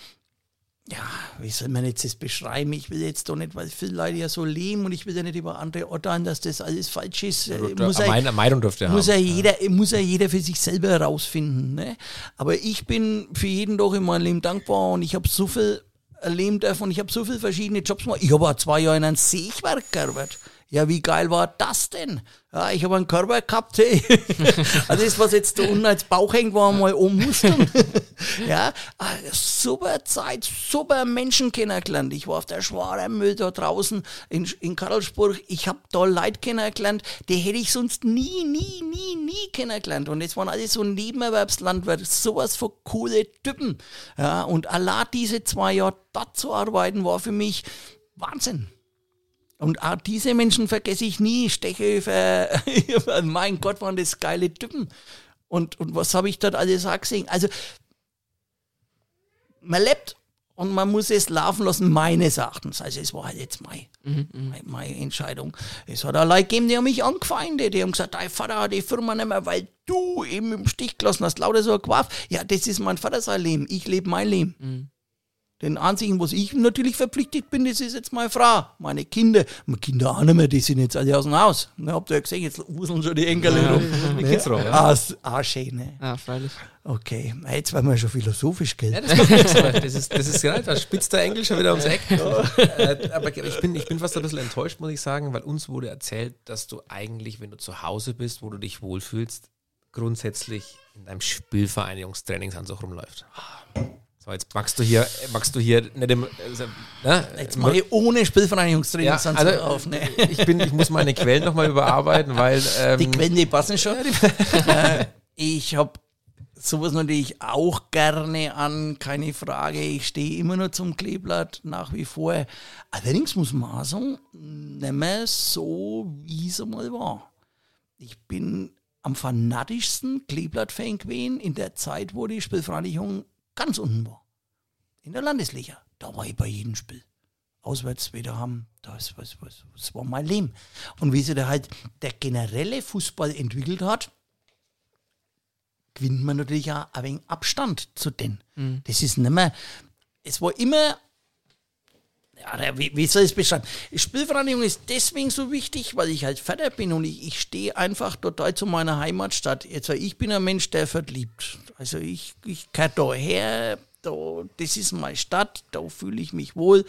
S4: ja, wie soll man jetzt das beschreiben? Ich will jetzt doch nicht, weil viele Leute ja so leben und ich will ja nicht über andere urteilen, dass das alles falsch ist. Äh, muss er-
S3: Meine Meinung dürfte
S4: muss ja
S3: haben.
S4: jeder, muss ja jeder für sich selber herausfinden. Ne? Aber ich bin für jeden Tag in meinem Leben dankbar und ich habe so viel erleben dürfen und ich habe so viele verschiedene Jobs gemacht. Ich habe auch zwei Jahre in einem Sägwerk gearbeitet. Ja, wie geil war das denn? Ja, ich habe einen Körper gehabt, hey. also das, was jetzt da unten als Bauch hängt, war mal ummusteln. ja, ah, super Zeit, super Menschen kennengelernt. Ich war auf der Schwaremüll da draußen in, in Karlsburg. Ich habe da Leute kennengelernt, die hätte ich sonst nie, nie, nie, nie kennengelernt. Und das waren alles so Nebenerwerbslandwirte, sowas von coole Typen. Ja, und allein diese zwei Jahre dort zu arbeiten, war für mich Wahnsinn. Und auch diese Menschen vergesse ich nie. Stechhöfer, mein Gott, waren das geile Typen. Und, und was habe ich dort alles auch gesehen? Also, man lebt und man muss es laufen lassen, meines Erachtens. Also, es war halt jetzt meine, mhm, meine, meine Entscheidung. Es hat auch Leute gegeben, die haben mich angefeindet. Die haben gesagt, dein Vater hat die Firma nicht mehr, weil du eben im Stich gelassen hast. Lauter so ein Quaff. Ja, das ist mein Vater sein Leben. Ich lebe mein Leben. Mhm. Den einzigen, was ich natürlich verpflichtet bin, das ist jetzt meine Frau, meine Kinder. Meine Kinder auch nicht mehr, die sind jetzt alle aus dem Haus. Ne, habt ihr ja gesehen, jetzt wuseln schon die Enkel
S3: ja, rum. Die Kids rum,
S4: ja. Ah, ah, schön, ne?
S1: Ja, freilich.
S4: Okay, jetzt werden wir schon philosophisch, gell? Ja,
S3: das, das, ist, das ist genau, da spitzt der Englisch schon wieder ums Eck. Äh, aber ich bin, ich bin fast ein bisschen enttäuscht, muss ich sagen, weil uns wurde erzählt, dass du eigentlich, wenn du zu Hause bist, wo du dich wohlfühlst, grundsätzlich in deinem Spielvereinigungstrainingsanzug rumläuft. So, jetzt magst du hier, magst du hier nicht im, also,
S4: ne? Jetzt mache ich ohne Spielvereinigungstraining
S3: ja, also, auf. Ne? Ich, bin, ich muss meine Quellen nochmal überarbeiten, weil.
S4: Ähm, die Quellen, die passen schon. äh, ich habe sowas natürlich auch gerne an, keine Frage. Ich stehe immer noch zum Kleeblatt nach wie vor. Allerdings muss man auch sagen, nicht mehr so, wie es einmal war. Ich bin am fanatischsten Kleeblatt-Fan gewesen in der Zeit, wo die Spielvereinigung ganz unten war. In der Landesliga. Da war ich bei jedem Spiel. Auswärts wieder haben, das, was, was, das war mein Leben. Und wie sich da halt der generelle Fußball entwickelt hat, gewinnt man natürlich auch ein wenig Abstand zu denen. Mhm. Das ist nicht mehr, es war immer, ja, wie, wie soll ich es beschreiben? Spielvereinigung ist deswegen so wichtig, weil ich halt Vater bin und ich, ich stehe einfach total zu meiner Heimatstadt. Jetzt, ich bin ein Mensch, der verliebt. Also ich, ich gehöre daher, da, das ist meine Stadt, da fühle ich mich wohl,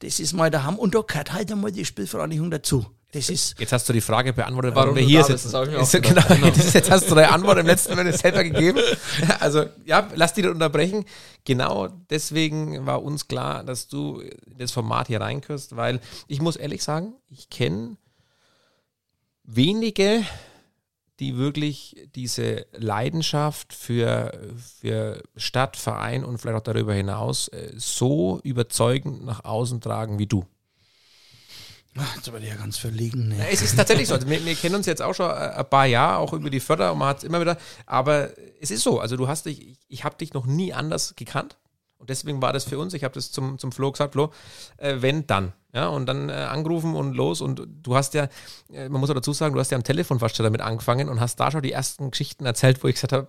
S4: das ist mein Daheim und da gehört halt einmal die Spielvereinigung dazu. Das ist
S3: jetzt hast du die Frage beantwortet, warum, warum wir hier sind. Ist, genau, genau. jetzt hast du deine Antwort im letzten Moment selber gegeben. Also ja, lass dich unterbrechen. Genau deswegen war uns klar, dass du in das Format hier reinkürst, weil ich muss ehrlich sagen, ich kenne wenige die wirklich diese Leidenschaft für, für Stadt, Verein und vielleicht auch darüber hinaus äh, so überzeugend nach außen tragen wie du.
S4: Ach, jetzt aber ja ganz verlegen. Ne?
S3: Es ist tatsächlich so. Also wir, wir, kennen uns jetzt auch schon äh, ein paar Jahre, auch über die Förder und man hat es immer wieder. Aber es ist so. Also du hast dich, ich, ich habe dich noch nie anders gekannt. Und deswegen war das für uns, ich habe das zum, zum Flo gesagt, Flo, äh, wenn dann. Ja, und dann äh, angerufen und los. Und du hast ja, äh, man muss auch dazu sagen, du hast ja am Telefon fast schon damit angefangen und hast da schon die ersten Geschichten erzählt, wo ich gesagt habe,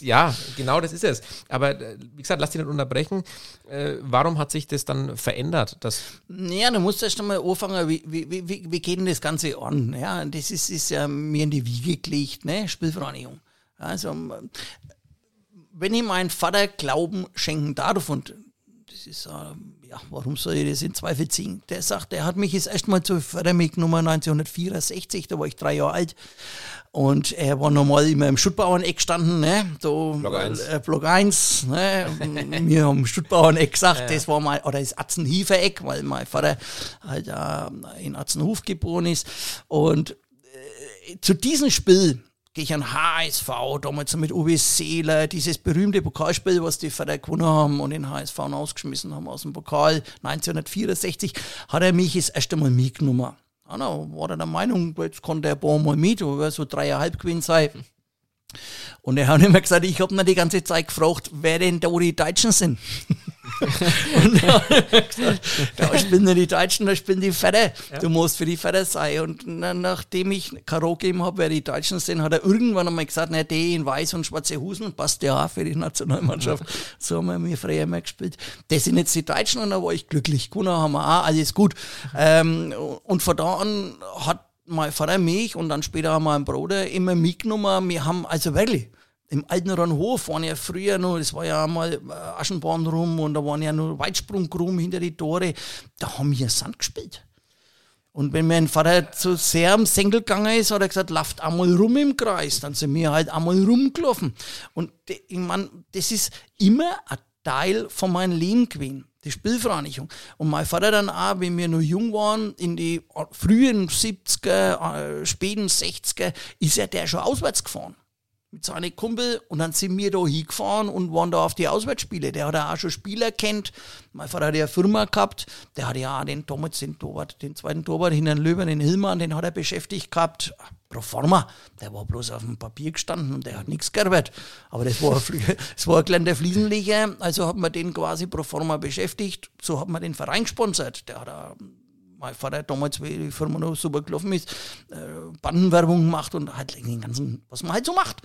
S3: ja, genau das ist es. Aber äh, wie gesagt, lass dich nicht unterbrechen. Äh, warum hat sich das dann verändert? Das
S4: ja, du musst erst einmal anfangen, wie, wie, wie, wie geht denn das Ganze an? Ja, das ist, ist ja mir in die Wiege gelegt, ne? Spielvereinigung. Also wenn ich meinem Vater Glauben schenken darf, und das ist, äh, ja, warum soll ich das in Zweifel ziehen? Der sagt, er hat mich jetzt erstmal zur Fördermilch Nummer 1964, da war ich drei Jahre alt. Und er war normal immer im Stuttbauerneck gestanden, ne? So,
S3: Block 1.
S4: Äh, Block 1, ne? Wir haben Stuttbauerneck gesagt, ja. das war mal, oder das Atzenhiefer-Eck, weil mein Vater halt äh, in Atzenhof geboren ist. Und äh, zu diesem Spiel gehe ich an HSV, damals mit Uwe Seeler, dieses berühmte Pokalspiel, was die Vater gewonnen haben und den HSV ausgeschmissen haben aus dem Pokal 1964, hat er mich das erste Mal mitgenommen. Ja, da war er der Meinung, jetzt kann der Baum mal mit, aber so dreieinhalb gewesen sein. Und er hat immer gesagt, ich habe mir die ganze Zeit gefragt, wer denn da die Deutschen sind. und da, gesagt, da spielen nicht die Deutschen, da spielen die Väter. Ja. Du musst für die Väter sein. Und na, nachdem ich Karo gegeben habe, wer die Deutschen sind, hat er irgendwann einmal gesagt, na, die in weiß und schwarze Hosen passt ja auch für die Nationalmannschaft. Ja. So haben wir mir früher immer gespielt. Das sind jetzt die Deutschen und da war ich glücklich. Gewonnen haben wir auch, alles gut. Ähm, und von da an hat mein Vater mich und dann später mein Bruder immer mitgenommen. Wir haben also wirklich im alten Rannhof waren ja früher noch, das war ja einmal äh, Aschenbahn rum und da waren ja nur Weitsprung rum hinter die Tore. Da haben wir Sand gespielt. Und wenn mein Vater zu sehr am Senkel gegangen ist, hat er gesagt, lauft einmal rum im Kreis. Dann sind wir halt einmal rumgelaufen. Und ich meine, das ist immer ein Teil von meinem Leben gewesen. Die Spielvereinigung. Und mein Vater dann auch, wenn wir noch jung waren, in die frühen 70er, äh, späten 60er, ist er der schon auswärts gefahren mit seinen Kumpel und dann sind wir da hingefahren und waren da auf die Auswärtsspiele. Der hat ja auch schon Spieler kennt. Mein Vater hat ja eine Firma gehabt, der hat ja auch den damals den Torwart, den zweiten Torwart hinter den Löwen, den Hillmann, den hat er beschäftigt gehabt. Pro forma, der war bloß auf dem Papier gestanden und der hat nichts gearbeitet. Aber das war, früher- das war ein kleiner Fliesenleger, also hat man den quasi pro forma beschäftigt. So hat man den Verein gesponsert. Der hat auch mein Vater hat damals, wie die Firma noch super gelaufen ist, äh, Bandenwerbung gemacht und halt den ganzen, was man halt so macht.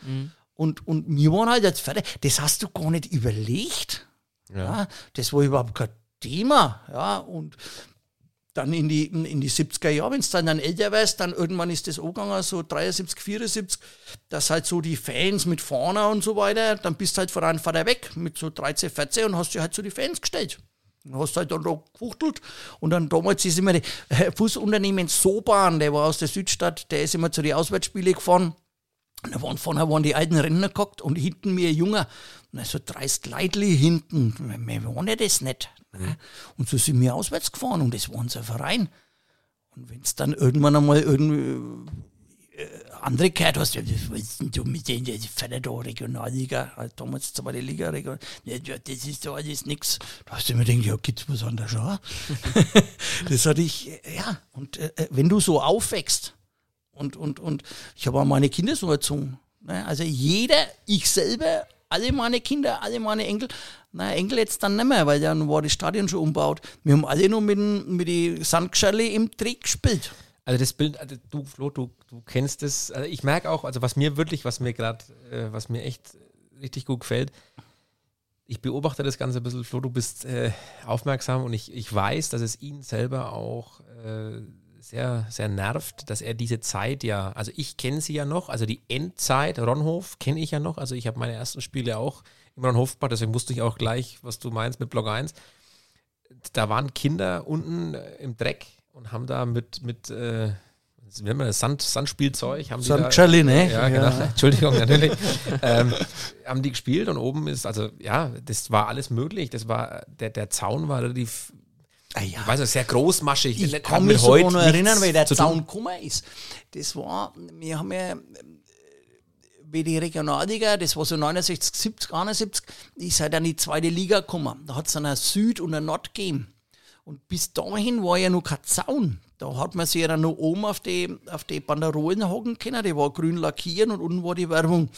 S4: Und, und wir waren halt jetzt fertig. Das hast du gar nicht überlegt. Ja. das war überhaupt kein Thema. Ja, und dann in die, in die 70er Jahre, wenn du dann, dann älter wirst, dann irgendwann ist das angegangen, so 73, 74, dass halt so die Fans mit vorne und so weiter, dann bist halt von deinem Vater weg mit so 13, 14 und hast dich halt zu die Fans gestellt. Und hast halt dann da gefuchtelt. Und dann damals ist immer die äh, Busunternehmen Soban, der war aus der Südstadt, der ist immer zu den Auswärtsspielen gefahren. Und da waren vorne waren die alten Rentner gehockt und hinten mir Junger. Und so 30 Leitli hinten. Wir ja das nicht. Ne? Und so sind wir auswärts gefahren und das war unser Verein. Und wenn es dann irgendwann einmal irgendwie äh, andere gehört hast, ja, was willst denn du mit denen, die fährt da Regionalliga, halt damals zweite Liga, Regional, ja, das ist doch alles nix. Da hast du immer gedacht, ja, gibt's was anderes auch? das hatte ich, ja, und äh, wenn du so aufwächst, und, und, und ich habe auch meine Kinder so erzogen. Ne? Also jeder, ich selber, alle meine Kinder, alle meine Enkel, na, Enkel jetzt dann nicht mehr, weil dann war das Stadion schon umgebaut. Wir haben alle nur mit, den- mit die Sandgeschirle im Dreh gespielt.
S3: Also das Bild, also du Flo, du, du kennst es. Also ich merke auch, also was mir wirklich, was mir gerade, äh, was mir echt richtig gut gefällt, ich beobachte das Ganze ein bisschen, Flo, du bist äh, aufmerksam und ich, ich weiß, dass es ihn selber auch äh, sehr, sehr nervt, dass er diese Zeit ja, also ich kenne sie ja noch, also die Endzeit Ronhof kenne ich ja noch, also ich habe meine ersten Spiele auch im Ronhof gemacht, deswegen wusste ich auch gleich, was du meinst mit Block 1 da waren Kinder unten äh, im Dreck und haben da mit, mit äh, wie nennt man das, Sand, Sandspielzeug, haben die da,
S4: ne?
S3: ja, genau. Entschuldigung, natürlich. ähm, haben die gespielt und oben ist, also ja, das war alles möglich. Das war, der, der Zaun war relativ,
S4: Ah, ja.
S3: ich weiß nicht, sehr großmaschig.
S4: Ich kann mich sogar
S3: heute
S4: noch erinnern, weil der. Zaun gekommen ist. Das war, wir haben ja, wie die Regionalliga, das war so 69, 70, 71, ist halt dann die zweite Liga gekommen. Da hat es dann eine Süd und eine Nord gegeben. Und bis dahin war ja noch kein Zaun. Da hat man sich ja noch oben auf die, auf die Banderolen hocken können, die war grün lackiert und unten war die Werbung.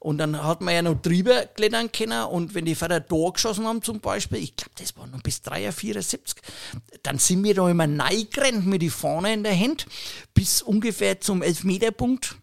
S4: Und dann hat man ja noch drüber klettern können und wenn die Vater da geschossen haben zum Beispiel, ich glaube, das war noch bis 73, 74, dann sind wir da immer neigerannt mit die Fahne in der Hand bis ungefähr zum Elfmeterpunkt.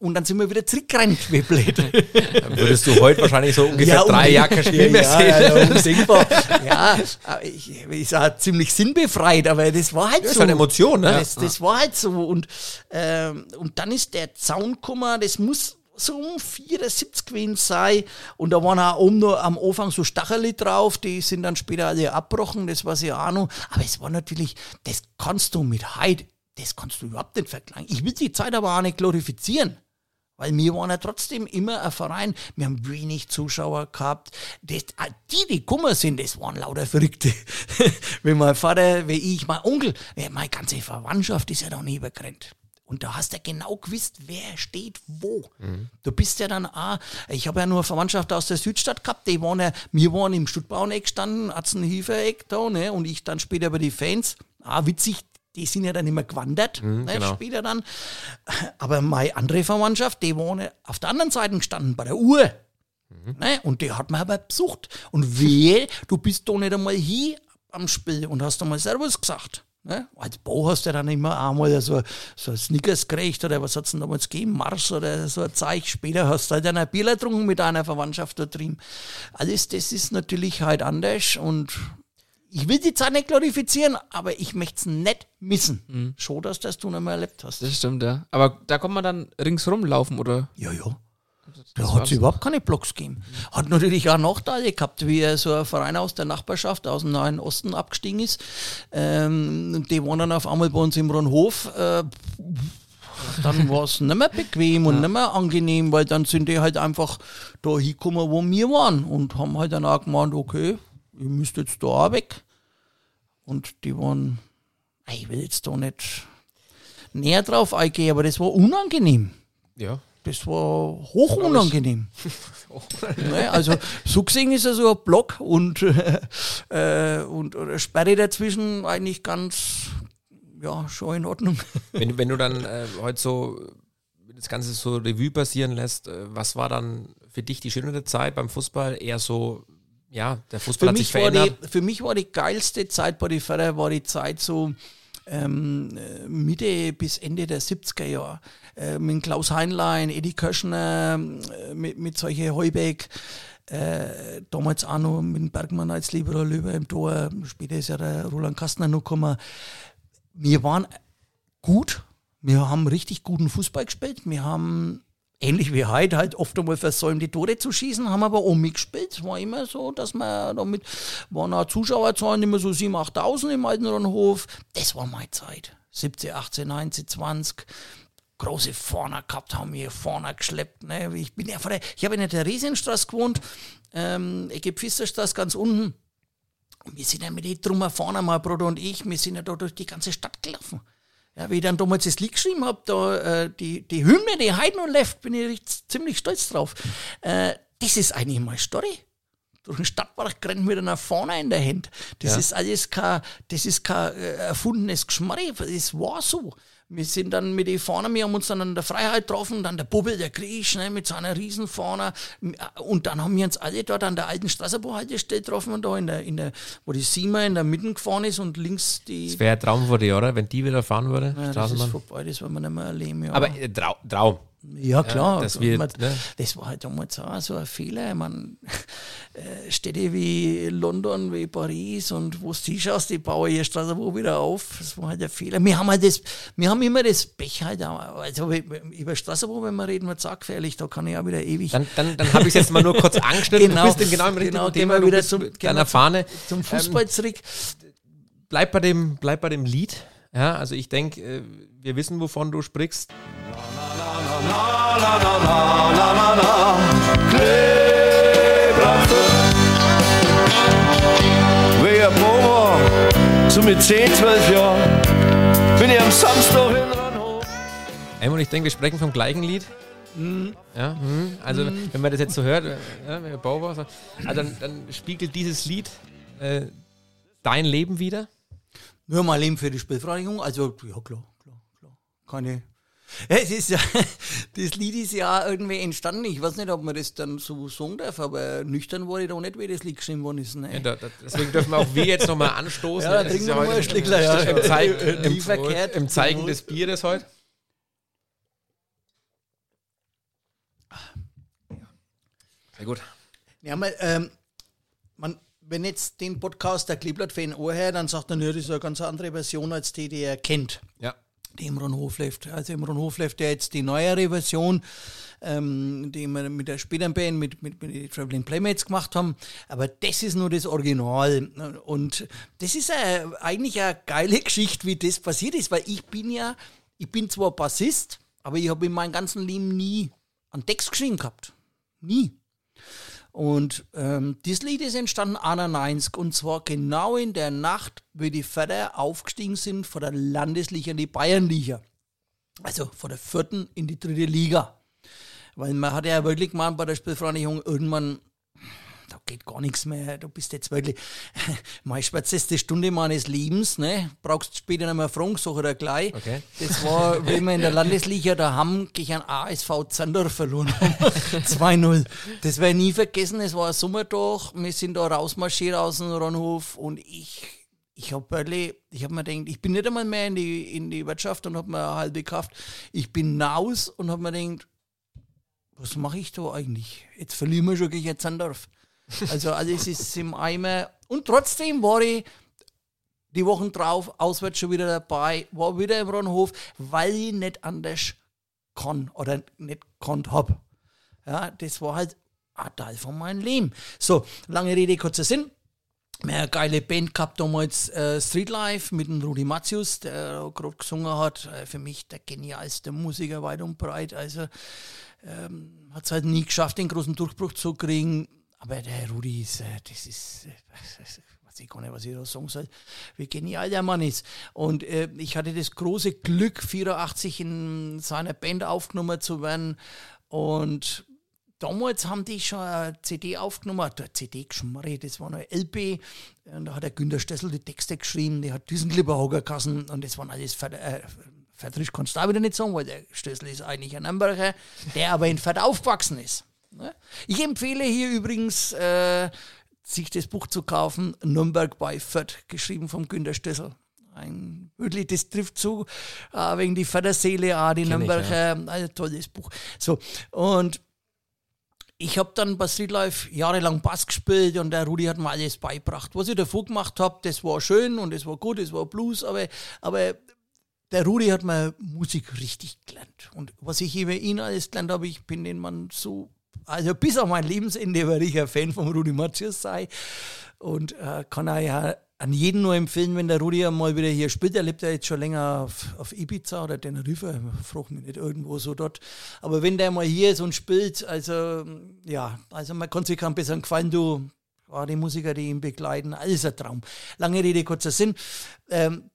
S4: Und dann sind wir wieder wie blöd.
S3: Dann würdest du heute wahrscheinlich so ungefähr drei
S4: unbedingt.
S3: Jahre mehr
S4: ja,
S3: sehen.
S4: Ja, ja, undenkbar. ja, ich, ich sag ziemlich sinnbefreit, aber das war halt
S3: Das ist
S4: so.
S3: halt Emotion, ne?
S4: Das, das war halt so. Und, ähm, und dann ist der Zaun gekommen, das muss so um 74 gewesen sein. Und da waren auch oben noch am Anfang so Stacheli drauf, die sind dann später alle abgebrochen, das war ja auch noch. Aber es war natürlich, das kannst du mit heute, das kannst du überhaupt nicht vergleichen. Ich will die Zeit aber auch nicht glorifizieren. Weil wir waren ja trotzdem immer ein Verein. Wir haben wenig Zuschauer gehabt. Das, ah, die, die gekommen sind, das waren lauter Verrückte. Wenn mein Vater, wie ich, mein Onkel, ja, meine ganze Verwandtschaft ist ja da gerannt. Und da hast du genau gewusst, wer steht wo. Du bist ja dann auch, ich habe ja nur Verwandtschaft aus der Südstadt gehabt, die waren ja, wir waren im Stuttbaueneck gestanden, Atzenhiefer-Eck da, ne, und ich dann später bei die Fans. Ah, witzig, die sind ja dann immer gewandert, ne,
S3: genau.
S4: später dann. Aber meine andere Verwandtschaft, die ja auf der anderen Seite gestanden, bei der Uhr. Ne? Und die hat man aber besucht. Und wehe, du bist da nicht einmal hier am Spiel und hast einmal Servus gesagt. Ne? Als Bo hast du dann immer einmal so, so ein Snickers gekriegt oder was hat es denn damals gegeben? Mars oder so ein Zeug. Später hast du halt ein Bier getrunken mit einer Verwandtschaft da drin. Alles das ist natürlich halt anders und ich will die Zeit nicht glorifizieren, aber ich möchte es nicht missen. Schon, dass das du noch mal erlebt hast.
S1: Das stimmt, ja. Aber da kann man dann ringsrum laufen, oder?
S4: Ja, ja. Da hat es überhaupt keine Blocks gegeben. Hat natürlich auch Nachteile gehabt, wie so ein Verein aus der Nachbarschaft, aus dem Nahen Osten abgestiegen ist. Ähm, die waren dann auf einmal bei uns im Ronhof. Äh, dann war es nicht mehr bequem und nicht mehr angenehm, weil dann sind die halt einfach da hingekommen, wo wir waren und haben halt dann auch gemeint, okay, ihr müsst jetzt da auch weg. Und die waren, ich will jetzt da nicht näher drauf eingehen, aber das war unangenehm.
S3: Ja.
S4: Das war hoch unangenehm. ne, also so gesehen ist er so ein Block und, äh, und oder Sperre dazwischen eigentlich ganz, ja, schon in Ordnung.
S3: Wenn, wenn du dann äh, heute so das Ganze so Revue passieren lässt, äh, was war dann für dich die schönere Zeit beim Fußball? Eher so, ja, der Fußball
S4: Für
S3: hat sich
S4: mich, war
S3: verändert.
S4: die, für mich war die geilste Zeit bei den Förder, war die Zeit so ähm, äh, Mitte bis Ende der 70er Jahre. Äh, mit Klaus Heinlein, Eddie Köschner, äh, mit, mit solche Heubeck. Äh, damals auch noch mit Bergmann als Liberal Löwe im Tor. Später ist ja der Roland Kastner noch gekommen. Wir waren gut. Wir haben richtig guten Fußball gespielt. Wir haben ähnlich wie heute halt oft einmal versäumt, die Tore zu schießen, haben aber auch mitgespielt. Es war immer so, dass wir damit waren auch Zuschauerzahlen immer so 7.000, 8.000 im alten Rundhof. Das war meine Zeit. 17, 18, 19, 20. Große Vorne gehabt, haben wir vorne geschleppt. Ne? Ich bin ja von der, ich habe in der Theresienstraße gewohnt, ähm, Ecke Pfisterstraße ganz unten. Und wir sind ja mit den Trummer vorne, mein Bruder und ich, wir sind ja da durch die ganze Stadt gelaufen. Ja, wie ich dann damals das Lied geschrieben habe, da, äh, die, die Hymne, die Heiden und Left, bin ich ziemlich stolz drauf. Äh, das ist eigentlich meine Story. Durch den Stadtpark rennt mit einer Fahne in der Hand. Das
S3: Ja.
S4: ist alles kein, das ist kein äh, erfundenes Geschmarri, das war so. Wir sind dann mit den Fahnen, wir haben uns dann an der Freiheit getroffen, dann der Bubbel, der Griesch, ne, mit seiner Riesenfahne. Und dann haben wir uns alle dort an der alten Straßenbauhaltestelle getroffen, und da in der, in der, wo die Siemer in der Mitte gefahren ist und links die.
S3: Das wäre ein Traum für dich, oder? Wenn die wieder fahren würde,
S4: Ja, das ist vorbei, das werden wir nicht mehr erleben. Ja.
S3: Aber äh, Trau Traum.
S4: Ja, klar.
S3: das wird,
S4: man,
S3: ne?
S4: das war halt damals auch so ein Fehler. Man, äh, Städte wie London, wie Paris und wo du hinschaust, die bauen ihre Straßenbau wieder auf. Das war halt ein Fehler. Wir haben halt das, wir haben immer das Pech halt auch. Also über Straßenbau, wenn wir reden, wird es auch gefährlich. Da kann ich auch wieder ewig
S3: Dann, dann, dann habe ich es jetzt mal nur kurz angeschnitten.
S4: Genau.
S3: Du bist genau im richtigen
S4: Genau,
S3: Thema.
S4: wieder zum-
S3: deiner Fahne.
S4: zum Fußball zurück.
S3: Bleib bei dem, bleib bei dem Lied. Ja, also ich denke, äh, wir wissen, wovon du sprichst.
S5: Wegen Promo, so mit 10, 12 Jahren, bin ich am Samstag in Ranhof.
S3: Helmut, ich denke, wir sprechen vom gleichen Lied.
S4: Mhm.
S3: Ja, hm. also wenn man das jetzt so hört, äh, ja, wenn Bauer so, also dann, dann spiegelt dieses Lied äh, dein Leben wieder.
S4: Nur mal Leben für die Spielvereinigung. Also, ja, klar, klar, klar. Keine. Es ist ja, das Lied ist ja irgendwie entstanden. Ich weiß nicht, ob man das dann so sagen darf, aber nüchtern war ich da nicht, wie das Lied geschrieben worden ist. Ne?
S3: Ja, da, da, deswegen dürfen wir auch wir jetzt nochmal anstoßen.
S4: Ja, trinken wir mal ein Stückler, ja.
S3: Im, Zei
S4: Äh,
S3: im,
S4: verkehrt.
S3: im Zeigen des Bieres heute. Sehr gut.
S4: Ja, mal, ähm, man, wenn jetzt den Podcast der Kleeblatt-Fan anhört, dann sagt er, das ist eine ganz andere Version als die, die er kennt.
S3: Ja.
S4: Die Imron Hofleft. Also Imron Hofleft, der jetzt die neuere Version, ähm, die wir mit der späteren mit, mit, mit den Traveling Playmates gemacht haben. Aber das ist nur das Original. Und das ist äh, eigentlich eine geile Geschichte, wie das passiert ist, weil ich bin ja, ich bin zwar Bassist, aber ich habe in meinem ganzen Leben nie einen Text geschrieben gehabt. Nie. Und ähm, das Lied ist entstanden 91 und zwar genau in der Nacht, wie die Förder aufgestiegen sind von der Landesliga in die Bayernliga. Also von der vierten in die dritte Liga. Weil man hat ja wirklich gemeint bei der Spielvereinigung irgendwann, da geht gar nichts mehr, du bist jetzt wirklich meine schwärzeste Stunde meines Lebens, ne? Brauchst später nicht mehr fragen, sag ich dir gleich.
S3: Okay.
S4: Das war, wie wir in der Landesliga da haben, gegen einen ASV Zander verloren haben. 2-0. Das werde ich nie vergessen, es war ein Sommertag, wir sind da rausmarschiert aus dem Ronhof und ich, ich habe ich habe mir gedacht, ich bin nicht einmal mehr in die, in die Wirtschaft und habe mir eine halbe gekauft. Ich bin raus und habe mir gedacht, was mache ich da eigentlich? Jetzt verlieren wir schon gegen Zandorf. Also alles ist im Eimer. Und trotzdem war ich die Wochen drauf auswärts schon wieder dabei, war wieder im Ronhof, weil ich nicht anders kann oder nicht gekonnt habe. Ja, das war halt ein Teil von meinem Leben. So, lange Rede, kurzer Sinn. Eine geile Band gehabt damals, äh, Street Life mit dem Rudi Matzius, der gerade gesungen hat. Äh, für mich der genialste Musiker weit und breit. Also ähm, hat es halt nie geschafft, den großen Durchbruch zu kriegen. Aber der Rudi ist, äh, das ist, äh, weiß ich gar nicht, was ich da sagen soll, wie genial der Mann ist. Und äh, ich hatte das große Glück, 84 in seiner Band aufgenommen zu werden. Und damals haben die schon eine CD aufgenommen, eine CD geschmarri, das war eine LP. Und da hat der Günter Stessel die Texte geschrieben, die hat Düsenklipper Hogerkassen und das waren alles Ver äh, Verdrisch kannst du auch wieder nicht sagen, weil der Stessel ist eigentlich ein Nürnberger, der aber in Fett aufgewachsen ist. Ne? Ich empfehle hier übrigens, äh, sich das Buch zu kaufen, Nürnberg bei Fett, geschrieben vom Günter Stessel. Ein, wirklich, das trifft zu, äh, wegen die Förderseele, auch die
S3: Kenn ich,
S4: Nürnberger, ein tolles Buch. So, und ich habe dann bei Street Life jahrelang Bass gespielt und der Rudi hat mir alles beigebracht. Was ich davor gemacht habe, das war schön und das war gut, das war Blues, aber, aber der Rudi hat mir Musik richtig gelernt. Und was ich über ihn alles gelernt habe, ich bin den Mann so, also bis auf mein Lebensende werde ich ein Fan von Rudi Matthias sein und äh, kann er ja an jeden nur empfehlen, wenn der Rudi mal wieder hier spielt. Er lebt ja jetzt schon länger auf, auf Ibiza oder Teneriffa, frag mich nicht irgendwo so dort. Aber wenn der mal hier ist und spielt, also ja, also man kann sich keinen besseren gefallen, du, ja, die Musiker, die ihn begleiten, alles ein Traum. Lange Rede, kurzer Sinn. Ähm,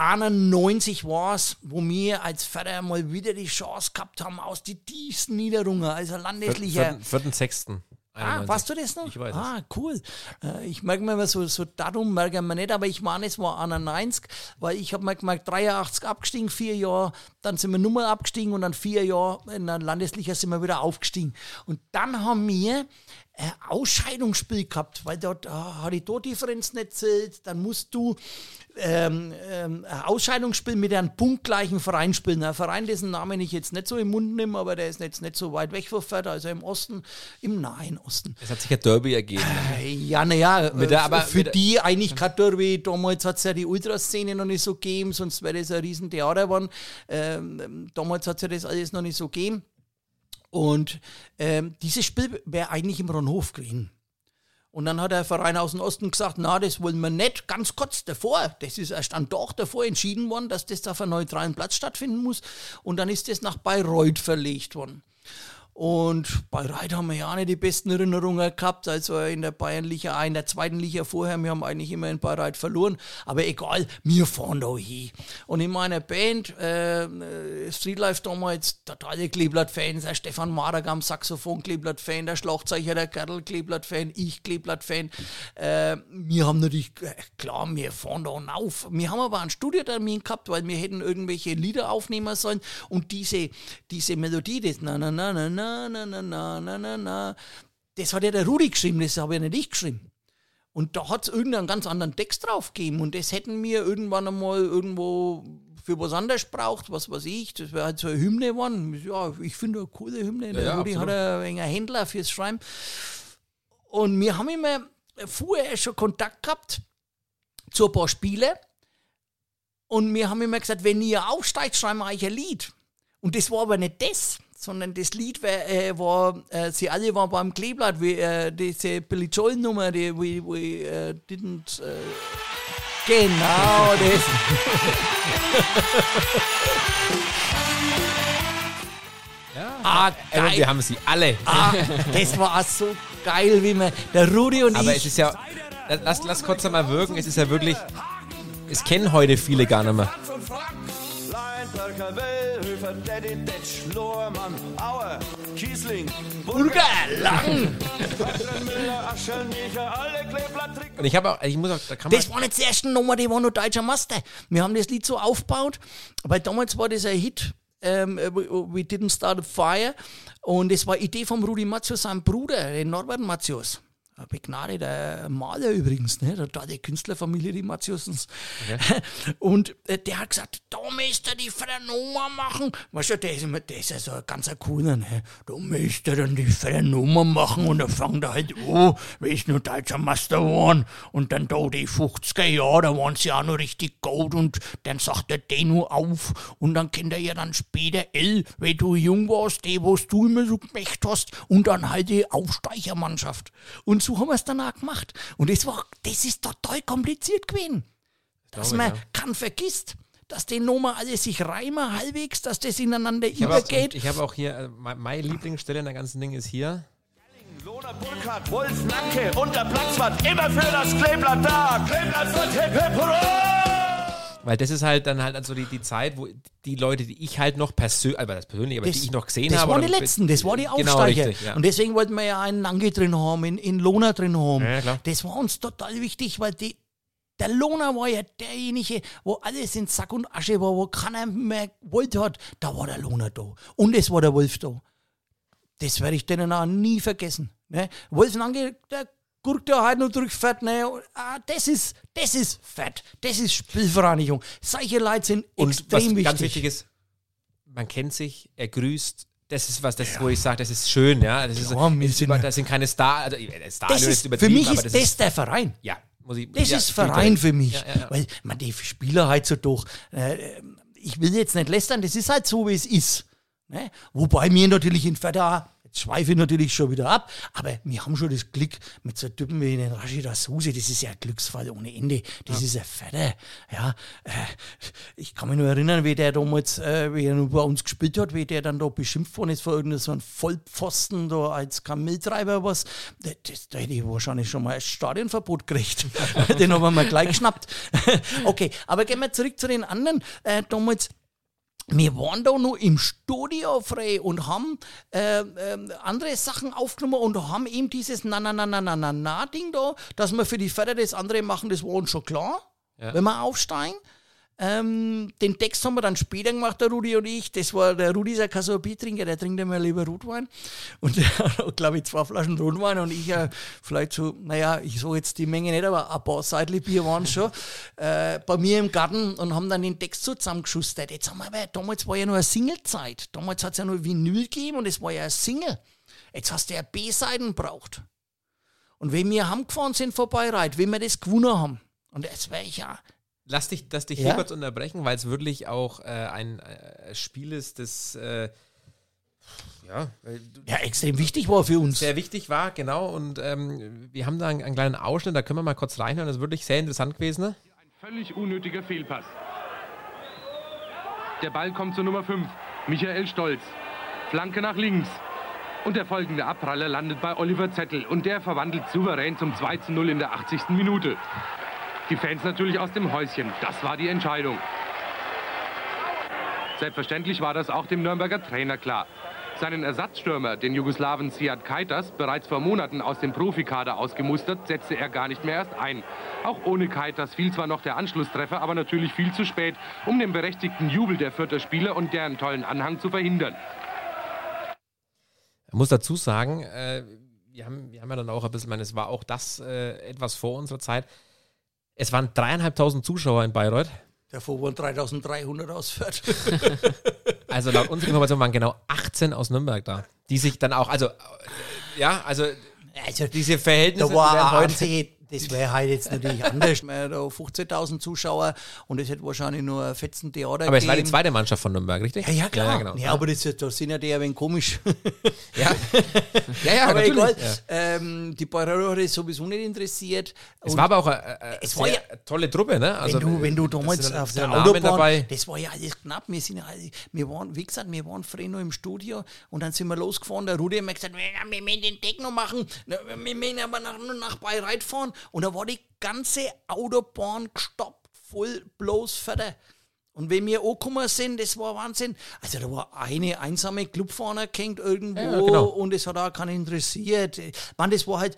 S4: 91 war es, wo wir als Vater mal wieder die Chance gehabt haben, aus die tiefsten Niederungen, also landeslicher.
S3: Vierten, vierten, sechsten.
S4: Ah, weißt du das noch?
S3: Ich weiß
S4: Ah, cool. Äh, ich merke mir immer so, so Datum, merke ich mir nicht, aber ich meine, es war 91, weil ich habe mir gemerkt, 83 abgestiegen, vier Jahre, dann sind wir nochmal abgestiegen und dann vier Jahre in der Landesliga sind wir wieder aufgestiegen. Und dann haben wir ein Ausscheidungsspiel gehabt, weil dort äh, hat die Tordifferenz nicht zählt, dann musst du ähm, ähm, ein Ausscheidungsspiel mit einem punktgleichen Verein spielen. Ein Verein, dessen Namen ich jetzt nicht so im Mund nehme, aber der ist jetzt nicht so weit weg von Fürth, also im Osten, im nahen Osten.
S3: Es hat sich ein Derby ergeben.
S4: Äh, Ja, naja,
S3: der- aber
S4: für die eigentlich kein Derby. Damals hat es ja die Ultraszene noch nicht so gegeben, sonst wäre das ein Riesentheater geworden. Ähm, damals hat es ja das alles noch nicht so gegeben. Und ähm, dieses Spiel wäre eigentlich im Ronhof gewesen. Und dann hat der Verein aus dem Osten gesagt, na, das wollen wir nicht. Ganz kurz davor, das ist erst ein Tag davor entschieden worden, dass das auf einem neutralen Platz stattfinden muss. Und dann ist das nach Bayreuth verlegt worden. Und Bayreuth haben wir ja auch nicht die besten Erinnerungen gehabt. Also in der Bayernliga, auch in der zweiten Liga vorher, wir haben eigentlich immer in Bayreuth verloren. Aber egal, wir fahren da hin. Und in meiner Band, äh, Streetlife damals, totale Kleeblatt-Fans, der Stefan Maragam, Saxophon Kleeblatt-Fan, der Schlagzeuger, der Gerl Kleeblatt-Fan, ich Kleeblatt-Fan. Äh, wir haben natürlich, klar, wir fahren da auf. Wir haben aber einen Studiotermin gehabt, weil wir hätten irgendwelche Lieder aufnehmen sollen. Und diese, diese Melodie, das na na na na na na na na na na na, das hat ja der Rudi geschrieben, das habe ja nicht ich geschrieben. Und da hat es irgendeinen ganz anderen Text drauf gegeben. Und das hätten wir irgendwann einmal irgendwo für was anderes braucht, was weiß ich. Das wäre halt so eine Hymne geworden. Ja, ich finde eine coole Hymne. Der
S3: ja,
S4: Rudi
S3: absolut.
S4: hat ein wenig einen Händler fürs Schreiben. Und wir haben immer vorher schon Kontakt gehabt zu ein paar Spiele. Und wir haben immer gesagt, wenn ihr aufsteigt, schreiben wir euch ein Lied. Und das war aber nicht das, sondern das Lied war, äh, war äh, sie alle waren beim Kleeblatt, wie äh, diese Billy Joel Nummer, die we, we äh, didn't. Äh, genau das. ah,
S3: Aber
S4: geil.
S3: wir haben sie alle.
S4: Ah, das war auch so geil, wie man. Der Rudi und
S3: Aber
S4: ich.
S3: es ist ja. Lass, lass kurz einmal wirken. Es ist ja wirklich. Es kennen heute viele gar nicht mehr.
S5: Leinberger, Wellhöfer, Daddy Detsch, Lohrmann, Auer, Kiesling,
S4: Burger lang.
S3: Und ich habe auch. Ich muss auch. Da kann man.
S4: Das war nicht die erste Nummer, die war nur deutscher Meister. Wir haben das Lied so aufgebaut, weil damals war das ein Hit. Ähm, we, we didn't start a fire. Und das war Idee vom Rudi Matzius, seinem Bruder, den Norbert Matzius. Ein begnadeter Maler übrigens, ne? da die Künstlerfamilie, die Matthäusens. Und äh, der hat gesagt, da müsst ihr die Nummer machen. Weißt du, der ist, immer, der ist ja so ein ganz cooler, ne? Da müsst ihr dann die Nummer machen und dann fangt er halt an, wie ist nur deutscher Meister geworden. Und dann da die 50er Jahre, da waren sie auch noch richtig gut und dann sagt er den nur auf und dann kennt er ja dann später L, wenn du jung warst, die, was du immer so gemächt hast und dann halt die Aufsteigermannschaft. Und so haben wir es dann auch gemacht. Und das war, das ist total kompliziert gewesen. Dass man
S3: ja.
S4: kann vergisst, dass die Nummer alle sich reimen halbwegs, dass das ineinander
S3: Ich habe auch,
S4: übergeht.
S3: ich hab auch hier, äh, me- meine Lieblingsstelle in der ganzen Ding ist hier.
S5: Lona Burkhardt, Wolf Blanke und der Platzwart immer für das Kleeblatt da. Kleeblatt wird hip hip hurra!
S3: Weil das ist halt dann halt also die, die Zeit, wo die Leute, die ich halt noch persönlich, also das persönlich, aber
S4: Das-
S3: die ich noch gesehen
S4: das
S3: habe.
S4: waren die letzten, das waren die
S3: Genau,
S4: Aufsteiger.
S3: richtig, ja.
S4: Und deswegen wollten wir ja einen Nange drin haben, in, in Lona drin haben.
S3: Ja.
S4: Das war uns total wichtig, weil die, der Lona war ja derjenige, wo alles in Sack und Asche war, wo keiner mehr wollte hat. Da war der Lona da. Und es war der Wolf da. Das werde ich denen auch nie vergessen. Ne? Wolf Nange, der gurkt ja heute noch durchfährt. Ne? Und, Ah, das, ist, das ist fett. Das ist Spielvereinigung. Solche Leute sind
S3: Und was
S4: extrem wichtig.
S3: ganz wichtig ist, man kennt sich, er grüßt. Das ist was, das, wo ich sage, das ist schön, ja. Das, ist,
S4: Ja,
S3: das, ist
S4: sind
S3: über,
S4: ja-
S3: das sind keine Star, also Star
S4: das ist, für mich ist das der Verein.
S3: ja, muss ich,
S4: Das
S3: ja,
S4: ist Verein für mich.
S3: Ja, ja, ja.
S4: Weil man die Spieler halt so durch. Äh, ich will jetzt nicht lästern, das ist halt so, wie es ist. Ne? Wobei mir natürlich in Ferda, jetzt schweife ich natürlich schon wieder ab, aber wir haben schon das Glück mit so Typen wie den Rashida Susi, das ist ja ein Glücksfall ohne Ende. Das ist ein Ferda. Ja, äh, ich kann mich nur erinnern, wie der damals, äh, wie er bei uns gespielt hat, wie der dann da beschimpft worden ist von irgendeinem so Vollpfosten da als Kameltreiber was. Das, das, da hätte ich wahrscheinlich schon mal ein Stadionverbot gekriegt. den haben wir gleich geschnappt. okay, aber gehen wir zurück zu den anderen. Äh, damals wir waren da noch im Studio frei und haben äh, ähm, andere Sachen aufgenommen und haben eben dieses na na na na na na na Ding da, dass wir für die Förder das andere machen, das war uns schon klar,
S3: Ja.
S4: wenn wir aufsteigen. Ähm, den Text haben wir dann später gemacht, der Rudi und ich. Das war der Rudi, ist ein kein so Biertrinker, der trinkt immer lieber Rotwein. Und der hat, glaube ich, zwei Flaschen Rotwein und ich äh, vielleicht so, naja, ich sage jetzt die Menge nicht, aber ein paar Seidli Bier waren schon äh, bei mir im Garten und haben dann den Text so zusammengeschustert. Jetzt haben wir aber, damals war ja nur eine Singlezeit. Damals hat es ja nur Vinyl gegeben und es war ja ein Single. Jetzt hast du ja B-Seiten braucht. Und wenn wir heimgefahren sind vorbei, Reit, wenn wir das gewonnen haben, und das wäre ich ja
S3: Lass dich, lass dich
S4: Ja?
S3: hier kurz unterbrechen, weil es wirklich auch äh, ein äh, Spiel ist, das äh, ja, weil du-
S4: ja, extrem wichtig war für uns.
S3: sehr wichtig war, genau. Und ähm, wir haben da einen, einen kleinen Ausschnitt, da können wir mal kurz reinhören. Das ist wirklich sehr interessant gewesen. Ne?
S6: Völlig unnötiger Fehlpass. Der Ball kommt zur Nummer 5, Michael Stolz. Flanke nach links. Und der folgende Abpraller landet bei Oliver Zettel und der verwandelt souverän zum 2 zu 0 in der 80. Minute. Die Fans natürlich aus dem Häuschen. Das war die Entscheidung. Selbstverständlich war das auch dem Nürnberger Trainer klar. Seinen Ersatzstürmer, den Jugoslawen Siad Kaitas, bereits vor Monaten aus dem Profikader ausgemustert, setzte er gar nicht mehr erst ein. Auch ohne Kaitas fiel zwar noch der Anschlusstreffer, aber natürlich viel zu spät, um den berechtigten Jubel der Fürther Spieler und deren tollen Anhang zu verhindern.
S3: Ich muss dazu sagen, äh, wir, haben, wir haben ja dann auch ein bisschen, ich meine, es war auch das äh, etwas vor unserer Zeit. Es waren dreieinhalbtausend Zuschauer in Bayreuth.
S4: Davor waren 3300 ausfährt.
S3: Also laut unserer Information waren genau 18 aus Nürnberg da, die sich dann auch, also äh, ja, also
S4: Also,
S3: diese Verhältnisse
S4: da war
S3: heute
S4: das wäre halt jetzt natürlich anders. Wir haben da 15.000 Zuschauer und es hätte wahrscheinlich nur ein fetzen Theater
S3: Aber es war die zweite Mannschaft von Nürnberg, richtig?
S4: Ja, ja, klar.
S3: Ja,
S4: Ja,
S3: genau.
S4: aber das, ist- da sind ja die ein wenig komisch.
S3: ja. ja, ja,
S4: aber
S3: natürlich.
S4: egal,
S3: Ja.
S4: ähm, die Bayreuth hat es sowieso nicht interessiert.
S3: Es
S4: Und
S3: war aber auch eine, eine
S4: Es
S3: sehr
S4: war ja-
S3: tolle Truppe, ne? Also,
S4: wenn du, wenn du
S3: das
S4: damals auf der
S3: Namen
S4: Autobahn,
S3: dabei.
S4: das war ja alles knapp. Wir, sind ja, wir waren, wie gesagt, wir waren früher noch im Studio und dann sind wir losgefahren. Der Rudi hat mir gesagt, wir müssen den Techno machen, wir müssen aber nach, nur nach Bayreuth fahren. Und da war die ganze Autobahn gestoppt, voll bloß Förder. Und wenn wir angekommen sind, das war Wahnsinn. Also da war eine einsame Clubfahrer gehängt irgendwo
S3: Ja, genau.
S4: und es hat auch keinen interessiert. Man, das war halt,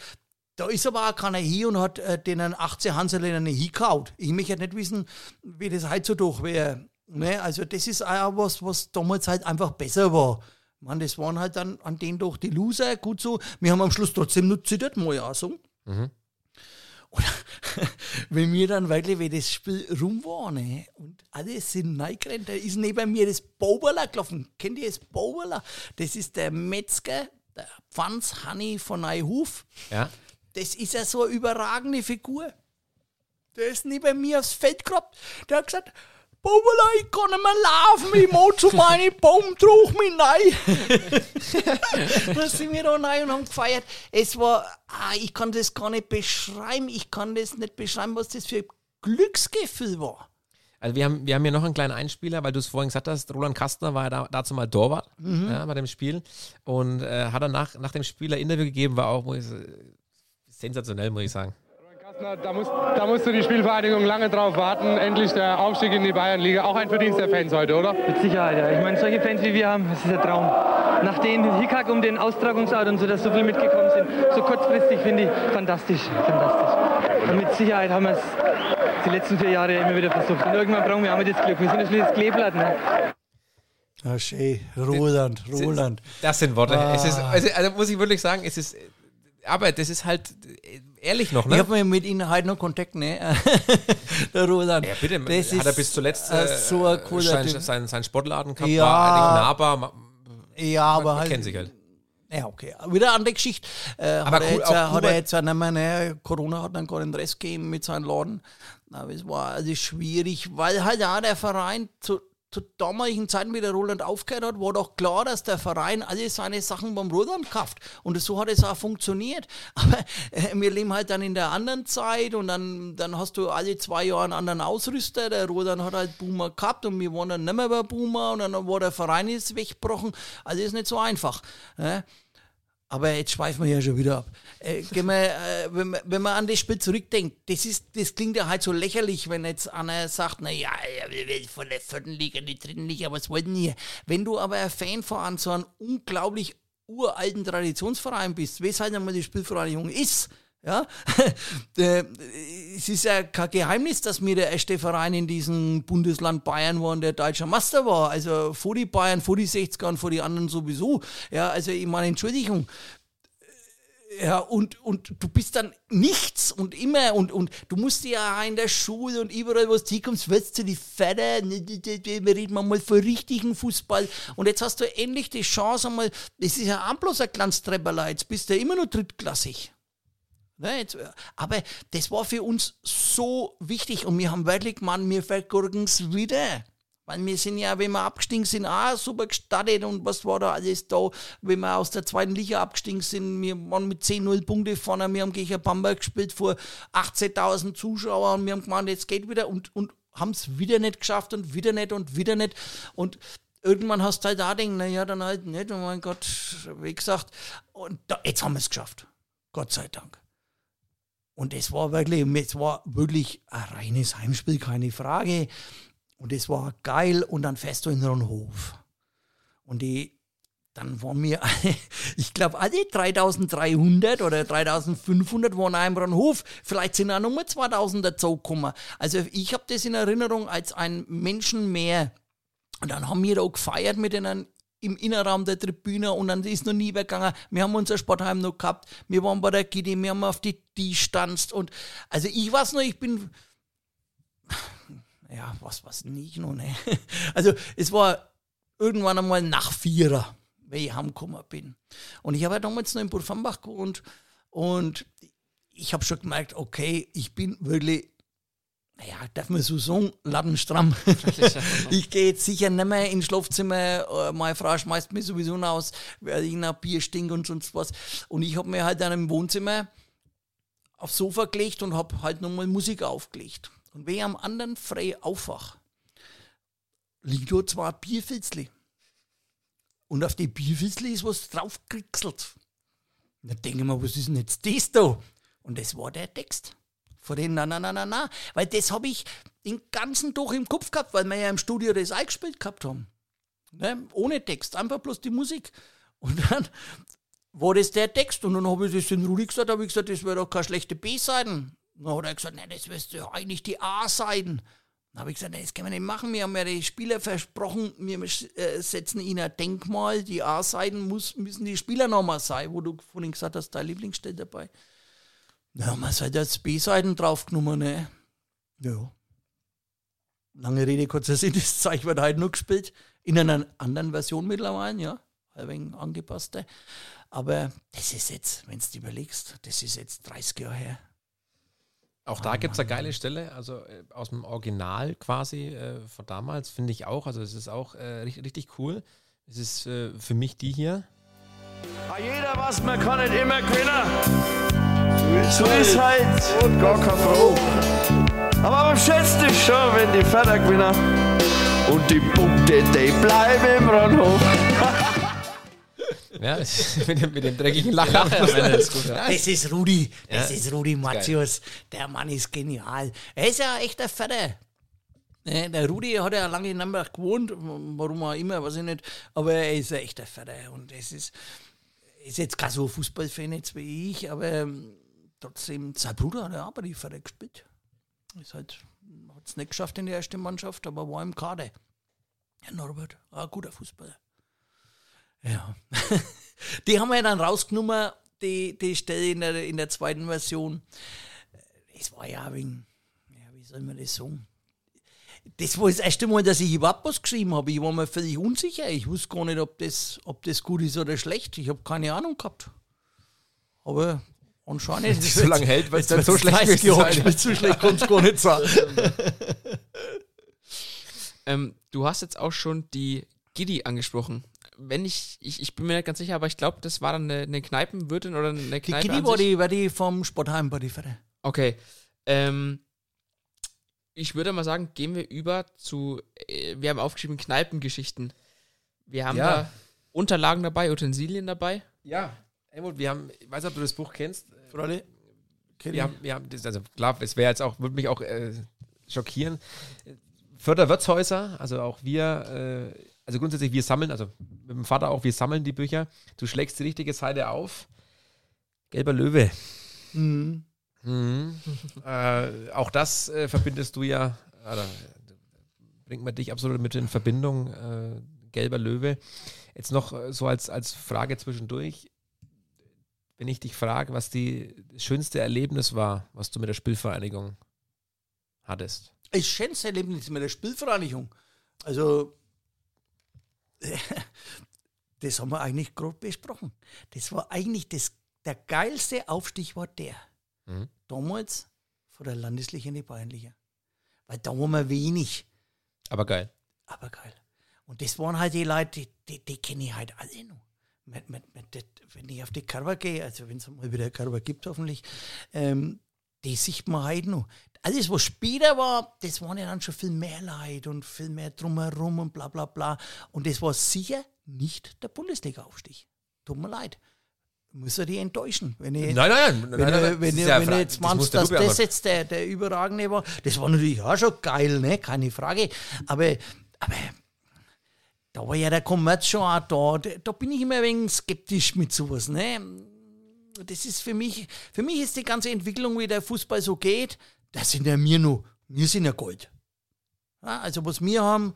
S4: da ist aber auch keiner hier und hat äh, den 18 Hanseln hingehaut. Ich möchte nicht wissen, wie das heutzutage wäre. Ne? Also das ist auch was, was damals halt einfach besser war. Man, das waren halt dann an denen doch die Loser, gut so. Wir haben am Schluss trotzdem nur zittert, muss ich auch sagen.
S3: Mhm.
S4: Und wenn mir dann wirklich, wie das Spiel rum war, ne, und alle sind reingerannt, da ist neben mir das Boberler gelaufen. Kennt ihr das Boberler? Das ist der Metzger, der Pfanz Hanni von Neuhof.
S3: Ja.
S4: Das ist ja so eine überragende Figur. Der ist neben mir aufs Feld gehabt. Der hat gesagt, Boberla, ich kann nicht mehr laufen, ich muss zu meinem Baum, trug mich rein. dann sind wir da rein und haben gefeiert. Es war, ah, ich kann das gar nicht beschreiben, ich kann das nicht beschreiben, was das für ein Glücksgefühl war.
S3: Also wir haben, wir haben hier noch einen kleinen Einspieler, weil du es vorhin gesagt hast, Roland Kastner war ja da, dazu mal Torwart ja, bei dem Spiel und äh, hat dann nach, nach dem Spiel ein Interview gegeben, war auch muss ich, sensationell, muss ich sagen.
S6: Da, musst, da musste die Spielvereinigung lange drauf warten. Endlich der Aufstieg in die Bayernliga. Auch ein Verdienst der Fans heute, oder?
S7: Mit Sicherheit, ja. Ich meine, solche Fans wie wir haben, das ist ein Traum. Nach den Hickhack um den Austragungsort und so, dass so viel mitgekommen sind, so kurzfristig, finde ich fantastisch. Fantastisch. Und mit Sicherheit haben wir es die letzten vier Jahre immer wieder versucht. Und irgendwann brauchen wir auch mal das Glück. Wir sind natürlich das Kleeblatt. Ne?
S4: Ja, schön. Roland, Roland.
S3: Das sind Worte. Es ist, also, also muss ich wirklich sagen, es ist, aber das ist halt äh, ehrlich noch,
S4: Ich
S3: ne?
S4: habe mit ihnen heute noch Kontakt, ne? der Roland.
S3: Ja, bitte,
S4: Das
S3: hat er bis zuletzt
S4: äh,
S3: äh,
S4: so ein cooler
S3: sein,
S4: Typ.
S3: sein, sein Sportladen gehabt,
S4: Ja.
S3: war nahbar.
S4: Ja, aber
S3: man
S4: halt.
S3: kennt sich halt.
S4: Ja, okay. Wieder eine andere Geschichte. Äh,
S3: Aber
S4: hat, er
S3: cool,
S4: jetzt,
S3: auch
S4: äh, hat er jetzt auch nicht mehr, ne? Corona hat dann gar den Rest gegeben mit seinem Laden. Aber es war also schwierig, weil halt auch der Verein zu, zu damaligen Zeiten, wie der Roland aufgehört hat, war doch klar, dass der Verein alle seine Sachen beim Roland kauft. Und so hat es auch funktioniert. Aber äh, wir leben halt dann in der anderen Zeit und dann, dann hast du alle zwei Jahre einen anderen Ausrüster. Der Roland hat halt Boomer gehabt und wir waren dann nicht mehr bei Boomer und dann war der Verein jetzt weggebrochen. Also ist nicht so einfach. Ne? Aber jetzt schweifen wir ja schon wieder ab. Äh, gehen wir, äh, wenn, man, wenn man an das Spiel zurückdenkt, das, ist, das klingt ja halt so lächerlich, wenn jetzt einer sagt, naja, von der vierten Liga die dritten Liga, was wollten die? Wenn du aber ein Fan von so einem unglaublich uralten Traditionsverein bist, weshalb einmal die Spielvereinigung ist, ja, äh, es ist ja kein Geheimnis, dass wir der erste Verein in diesem Bundesland Bayern waren, der deutscher Meister war. Also vor die Bayern, vor die 60er und vor die anderen sowieso. Ja, also ich meine, Entschuldigung. Ja, und, und du bist dann nichts und immer und, und du musst ja in der Schule und überall, wo du hinkommst, wirst du die Vater, wir reden mal von richtigen Fußball und jetzt hast du endlich die Chance einmal, das ist ja auch bloß ein kleines Trepperler, jetzt bist du ja immer noch drittklassig. Ne, aber das war für uns so wichtig und wir haben wirklich gemeint, wir vergurken es wieder. Weil wir sind ja, wenn wir abgestiegen sind, auch super gestartet und was war da alles da, wenn wir aus der zweiten Liga abgestiegen sind. Wir waren mit 10-0 Punkte vorne, wir haben gegen Bamberg gespielt vor 18.000 Zuschauern und wir haben gemeint, jetzt geht wieder und, und haben es wieder nicht geschafft und wieder nicht und wieder nicht. Und irgendwann hast du halt da denken, naja, dann halt nicht. Und mein Gott, wie gesagt, und da, jetzt haben wir es geschafft. Gott sei Dank. Und es war wirklich, es war wirklich ein reines Heimspiel, keine Frage. Und es war geil. Und dann fährst du in den Hof. Und die, dann waren wir, ich glaube, alle 3300 oder 3500 waren auch im Hof. Vielleicht sind auch nochmal 2000 dazugekommen. Also ich habe das in Erinnerung als ein Menschenmeer. Und dann haben wir da gefeiert mit denen im Innenraum der Tribüne und dann ist noch nie weggegangen. Wir haben unser Sportheim noch gehabt, wir waren bei der Gitti, wir haben auf die die stanzt und also ich weiß noch, ich bin ja, was was nicht noch, ne? Also es war irgendwann einmal nach Vierer, wenn ich heimgekommen bin. Und ich habe ja damals noch in Burfambach gewohnt und ich habe schon gemerkt, okay, ich bin wirklich naja, darf man so sagen, lattenstramm. ich gehe jetzt sicher nicht mehr ins Schlafzimmer, äh, meine Frau schmeißt mich sowieso raus, weil ich nach Bier stink und sonst was. Und ich habe mir halt dann im Wohnzimmer aufs Sofa gelegt und habe halt nochmal Musik aufgelegt. Und wenn ich am anderen frei aufwach, liegt dort zwei Bierfilzli. Und auf die Bierfilzli ist was draufgekriegselt. Und dann denke ich mir, was ist denn jetzt das da? Und das war der Text. Von den Na, na, na, na, na. Weil das habe ich den ganzen Tag im Kopf gehabt, weil wir ja im Studio das eingespielt gehabt haben. Ne? Ohne Text, einfach bloß die Musik. Und dann war das der Text. Und dann habe ich das den Rudi gesagt, habe ich gesagt, das wäre doch keine schlechte B-Seiten. Dann hat er gesagt, nein, das wirst du eigentlich die A-Seiten. Dann habe ich gesagt, das können wir nicht machen. Wir haben ja die Spieler versprochen, wir äh, setzen ihnen ein Denkmal. Die A-Seiten müssen die Spieler nochmal sein, wo du vorhin gesagt hast, dein Lieblingsstelle dabei. Na, haben wir halt als B-Seiten draufgenommen, ne? Ja. Lange Rede, kurzer Sinn, das Zeug wird halt nur gespielt. In einer anderen Version mittlerweile, ja. Ein wenig angepasste. Aber das ist jetzt, wenn du überlegst, das ist jetzt 30 Jahre her.
S3: Auch da gibt es eine geile Stelle, also äh, aus dem Original quasi äh, von damals, finde ich auch. Also es ist auch äh, richtig, richtig cool. Es ist äh, für mich die hier.
S5: Jeder was, man kann nicht immer gewinnen. So ist halt und gar kein Froh. Aber am schönsten ist schon, wenn die Väter gewinnen. Und die Punkte, die bleiben im Rundhof.
S3: Ja, mit, dem, mit dem dreckigen Lacher.
S1: am Ende ist gut, ja.
S4: Das ist Rudi, das
S3: Ja,
S4: ist Rudi Matthias. Der Mann ist genial. Er ist ja echt ein Vater. Ne, Der Rudi hat ja lange in Nürnberg gewohnt, warum auch immer, weiß ich nicht. Aber er ist ein echter Vater. Und es ist, ist jetzt kein so Fußballfan jetzt wie ich, aber ähm, trotzdem, sein Bruder hat ja auch bei die Vater gespielt. Ist halt, hat es nicht geschafft in der ersten Mannschaft, aber war im Kader. Herr Norbert, auch ein guter Fußballer. Ja. die haben wir dann rausgenommen, die, die Stelle in der, in der zweiten Version. Das war ja wegen, ja, wie soll man das sagen? Das war das erste Mal, dass ich überhaupt was geschrieben habe. Ich war mir völlig unsicher. Ich wusste gar nicht, ob das, ob das gut ist oder schlecht. Ich habe keine Ahnung gehabt. Aber anscheinend.
S3: so lange hält, weil es dann so schlecht
S4: ist.
S3: sein.
S4: So schlecht kann es gar nicht sein.
S1: Ähm, du hast jetzt auch schon die Giddy angesprochen. Wenn ich, ich, ich bin mir nicht ganz sicher, aber ich glaube, das war dann eine, eine Kneipenwirtin oder eine
S4: Die
S1: Kneipe.
S4: Gini
S1: an
S4: war die, war die vom Sportheim bei die.
S1: Okay. Ähm, ich würde mal sagen, gehen wir über zu, äh, wir haben aufgeschrieben Kneipengeschichten. Wir haben
S3: Ja.
S1: da Unterlagen dabei, Utensilien dabei.
S3: Ja, Helmut, wir haben, ich weiß nicht, ob du das Buch kennst.
S4: Freunde,
S3: Wir haben, wir haben das, also klar, es wäre jetzt auch, würde mich auch äh, schockieren. Förderwirtshäuser, also auch wir, äh, also grundsätzlich wir sammeln, also mit dem Vater auch, wir sammeln die Bücher. Du schlägst die richtige Seite auf. Gelber Löwe.
S4: Mhm.
S3: Mhm. äh, auch das äh, verbindest du ja, oder, bringt man dich absolut mit in Verbindung. Äh, Gelber Löwe. Jetzt noch äh, so als, als Frage zwischendurch. Wenn ich dich frage, was die das schönste Erlebnis war, was du mit der Spielvereinigung hattest.
S4: Das schönste Erlebnis mit der Spielvereinigung. Also, das haben wir eigentlich grob besprochen. Das war eigentlich das, der geilste Aufstieg war der.
S3: Mhm.
S4: Damals von der Landesliga in die Bayernliga. Weil da waren wir wenig,
S3: Aber geil.
S4: aber geil. Und das waren halt die Leute, die, die, die kenne ich halt alle noch. Mit, mit, mit, wenn ich auf die Carver gehe, also wenn es mal wieder Carver gibt hoffentlich, ähm, die sieht man halt noch. Alles, was später war, das waren ja dann schon viel mehr Leute und viel mehr drumherum und bla bla bla. Und das war sicher nicht der Bundesliga-Aufstieg. Tut mir leid. Muss er die enttäuschen. Wenn ich,
S3: Nein, nein, nein.
S4: wenn,
S3: nein, nein, ist ja
S4: wenn jetzt meinst, dass das jetzt der, der überragende war, das war natürlich auch schon geil, ne? keine Frage. Aber, aber da war ja der Kommerz schon auch da. Da- Da bin ich immer ein wenig skeptisch mit sowas. Ne? Das ist für mich, für mich ist die ganze Entwicklung, wie der Fußball so geht, das sind ja wir nur, wir sind ja Gold. Ja, also was wir haben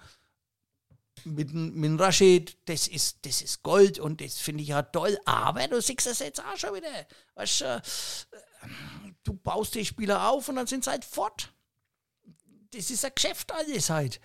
S4: mit, mit Rashid, das ist, das ist Gold und das finde ich ja toll. Aber du siehst das jetzt auch schon wieder. Weißt, du, äh, du baust die Spieler auf und dann sind sie halt fort. Das ist ein Geschäft alles halt.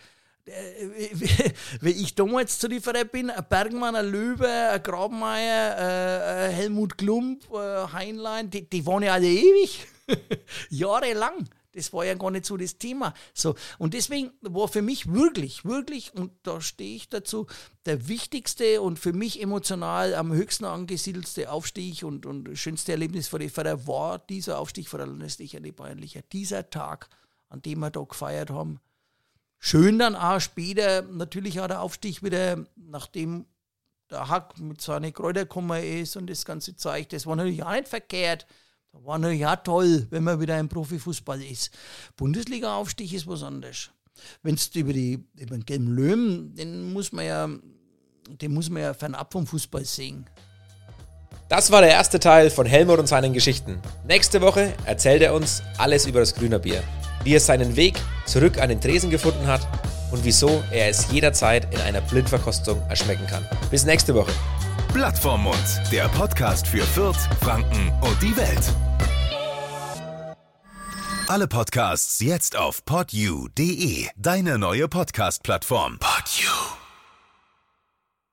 S4: Äh, Wenn ich damals zu Lieferer bin, ein Bergmann, ein Löwe, ein Grabmeier, äh, ein Helmut Klump, äh, Heinlein, die, die waren ja alle ewig. Jahrelang. Das war ja gar nicht so das Thema. So, und deswegen war für mich wirklich, wirklich, und da stehe ich dazu, der wichtigste und für mich emotional am höchsten angesiedelste Aufstieg und, und schönste Erlebnis für die Förder war dieser Aufstieg von der Landesliga die Bayernliga. Dieser Tag, an dem wir da gefeiert haben. Schön dann auch später, natürlich auch der Aufstieg wieder, nachdem der Hack mit seinen Kräuter gekommen ist und das ganze Zeug, das war natürlich auch nicht verkehrt. Da war natürlich auch toll, wenn man wieder im Profifußball ist. Bundesliga-Aufstieg ist was anderes. Wenn es über, über den gelben Löwen, den muss man ja, den muss man ja fernab vom Fußball sehen.
S3: Das war der erste Teil von Helmut und seinen Geschichten. Nächste Woche erzählt er uns alles über das Grüner Bier. Wie er seinen Weg zurück an den Tresen gefunden hat und wieso er es jederzeit in einer Blindverkostung erschmecken kann. Bis nächste Woche.
S2: Blatt Mund, der Podcast für Fürth, Franken und die Welt. Alle Podcasts jetzt auf podyou.de, deine neue Podcast-Plattform. Podyou.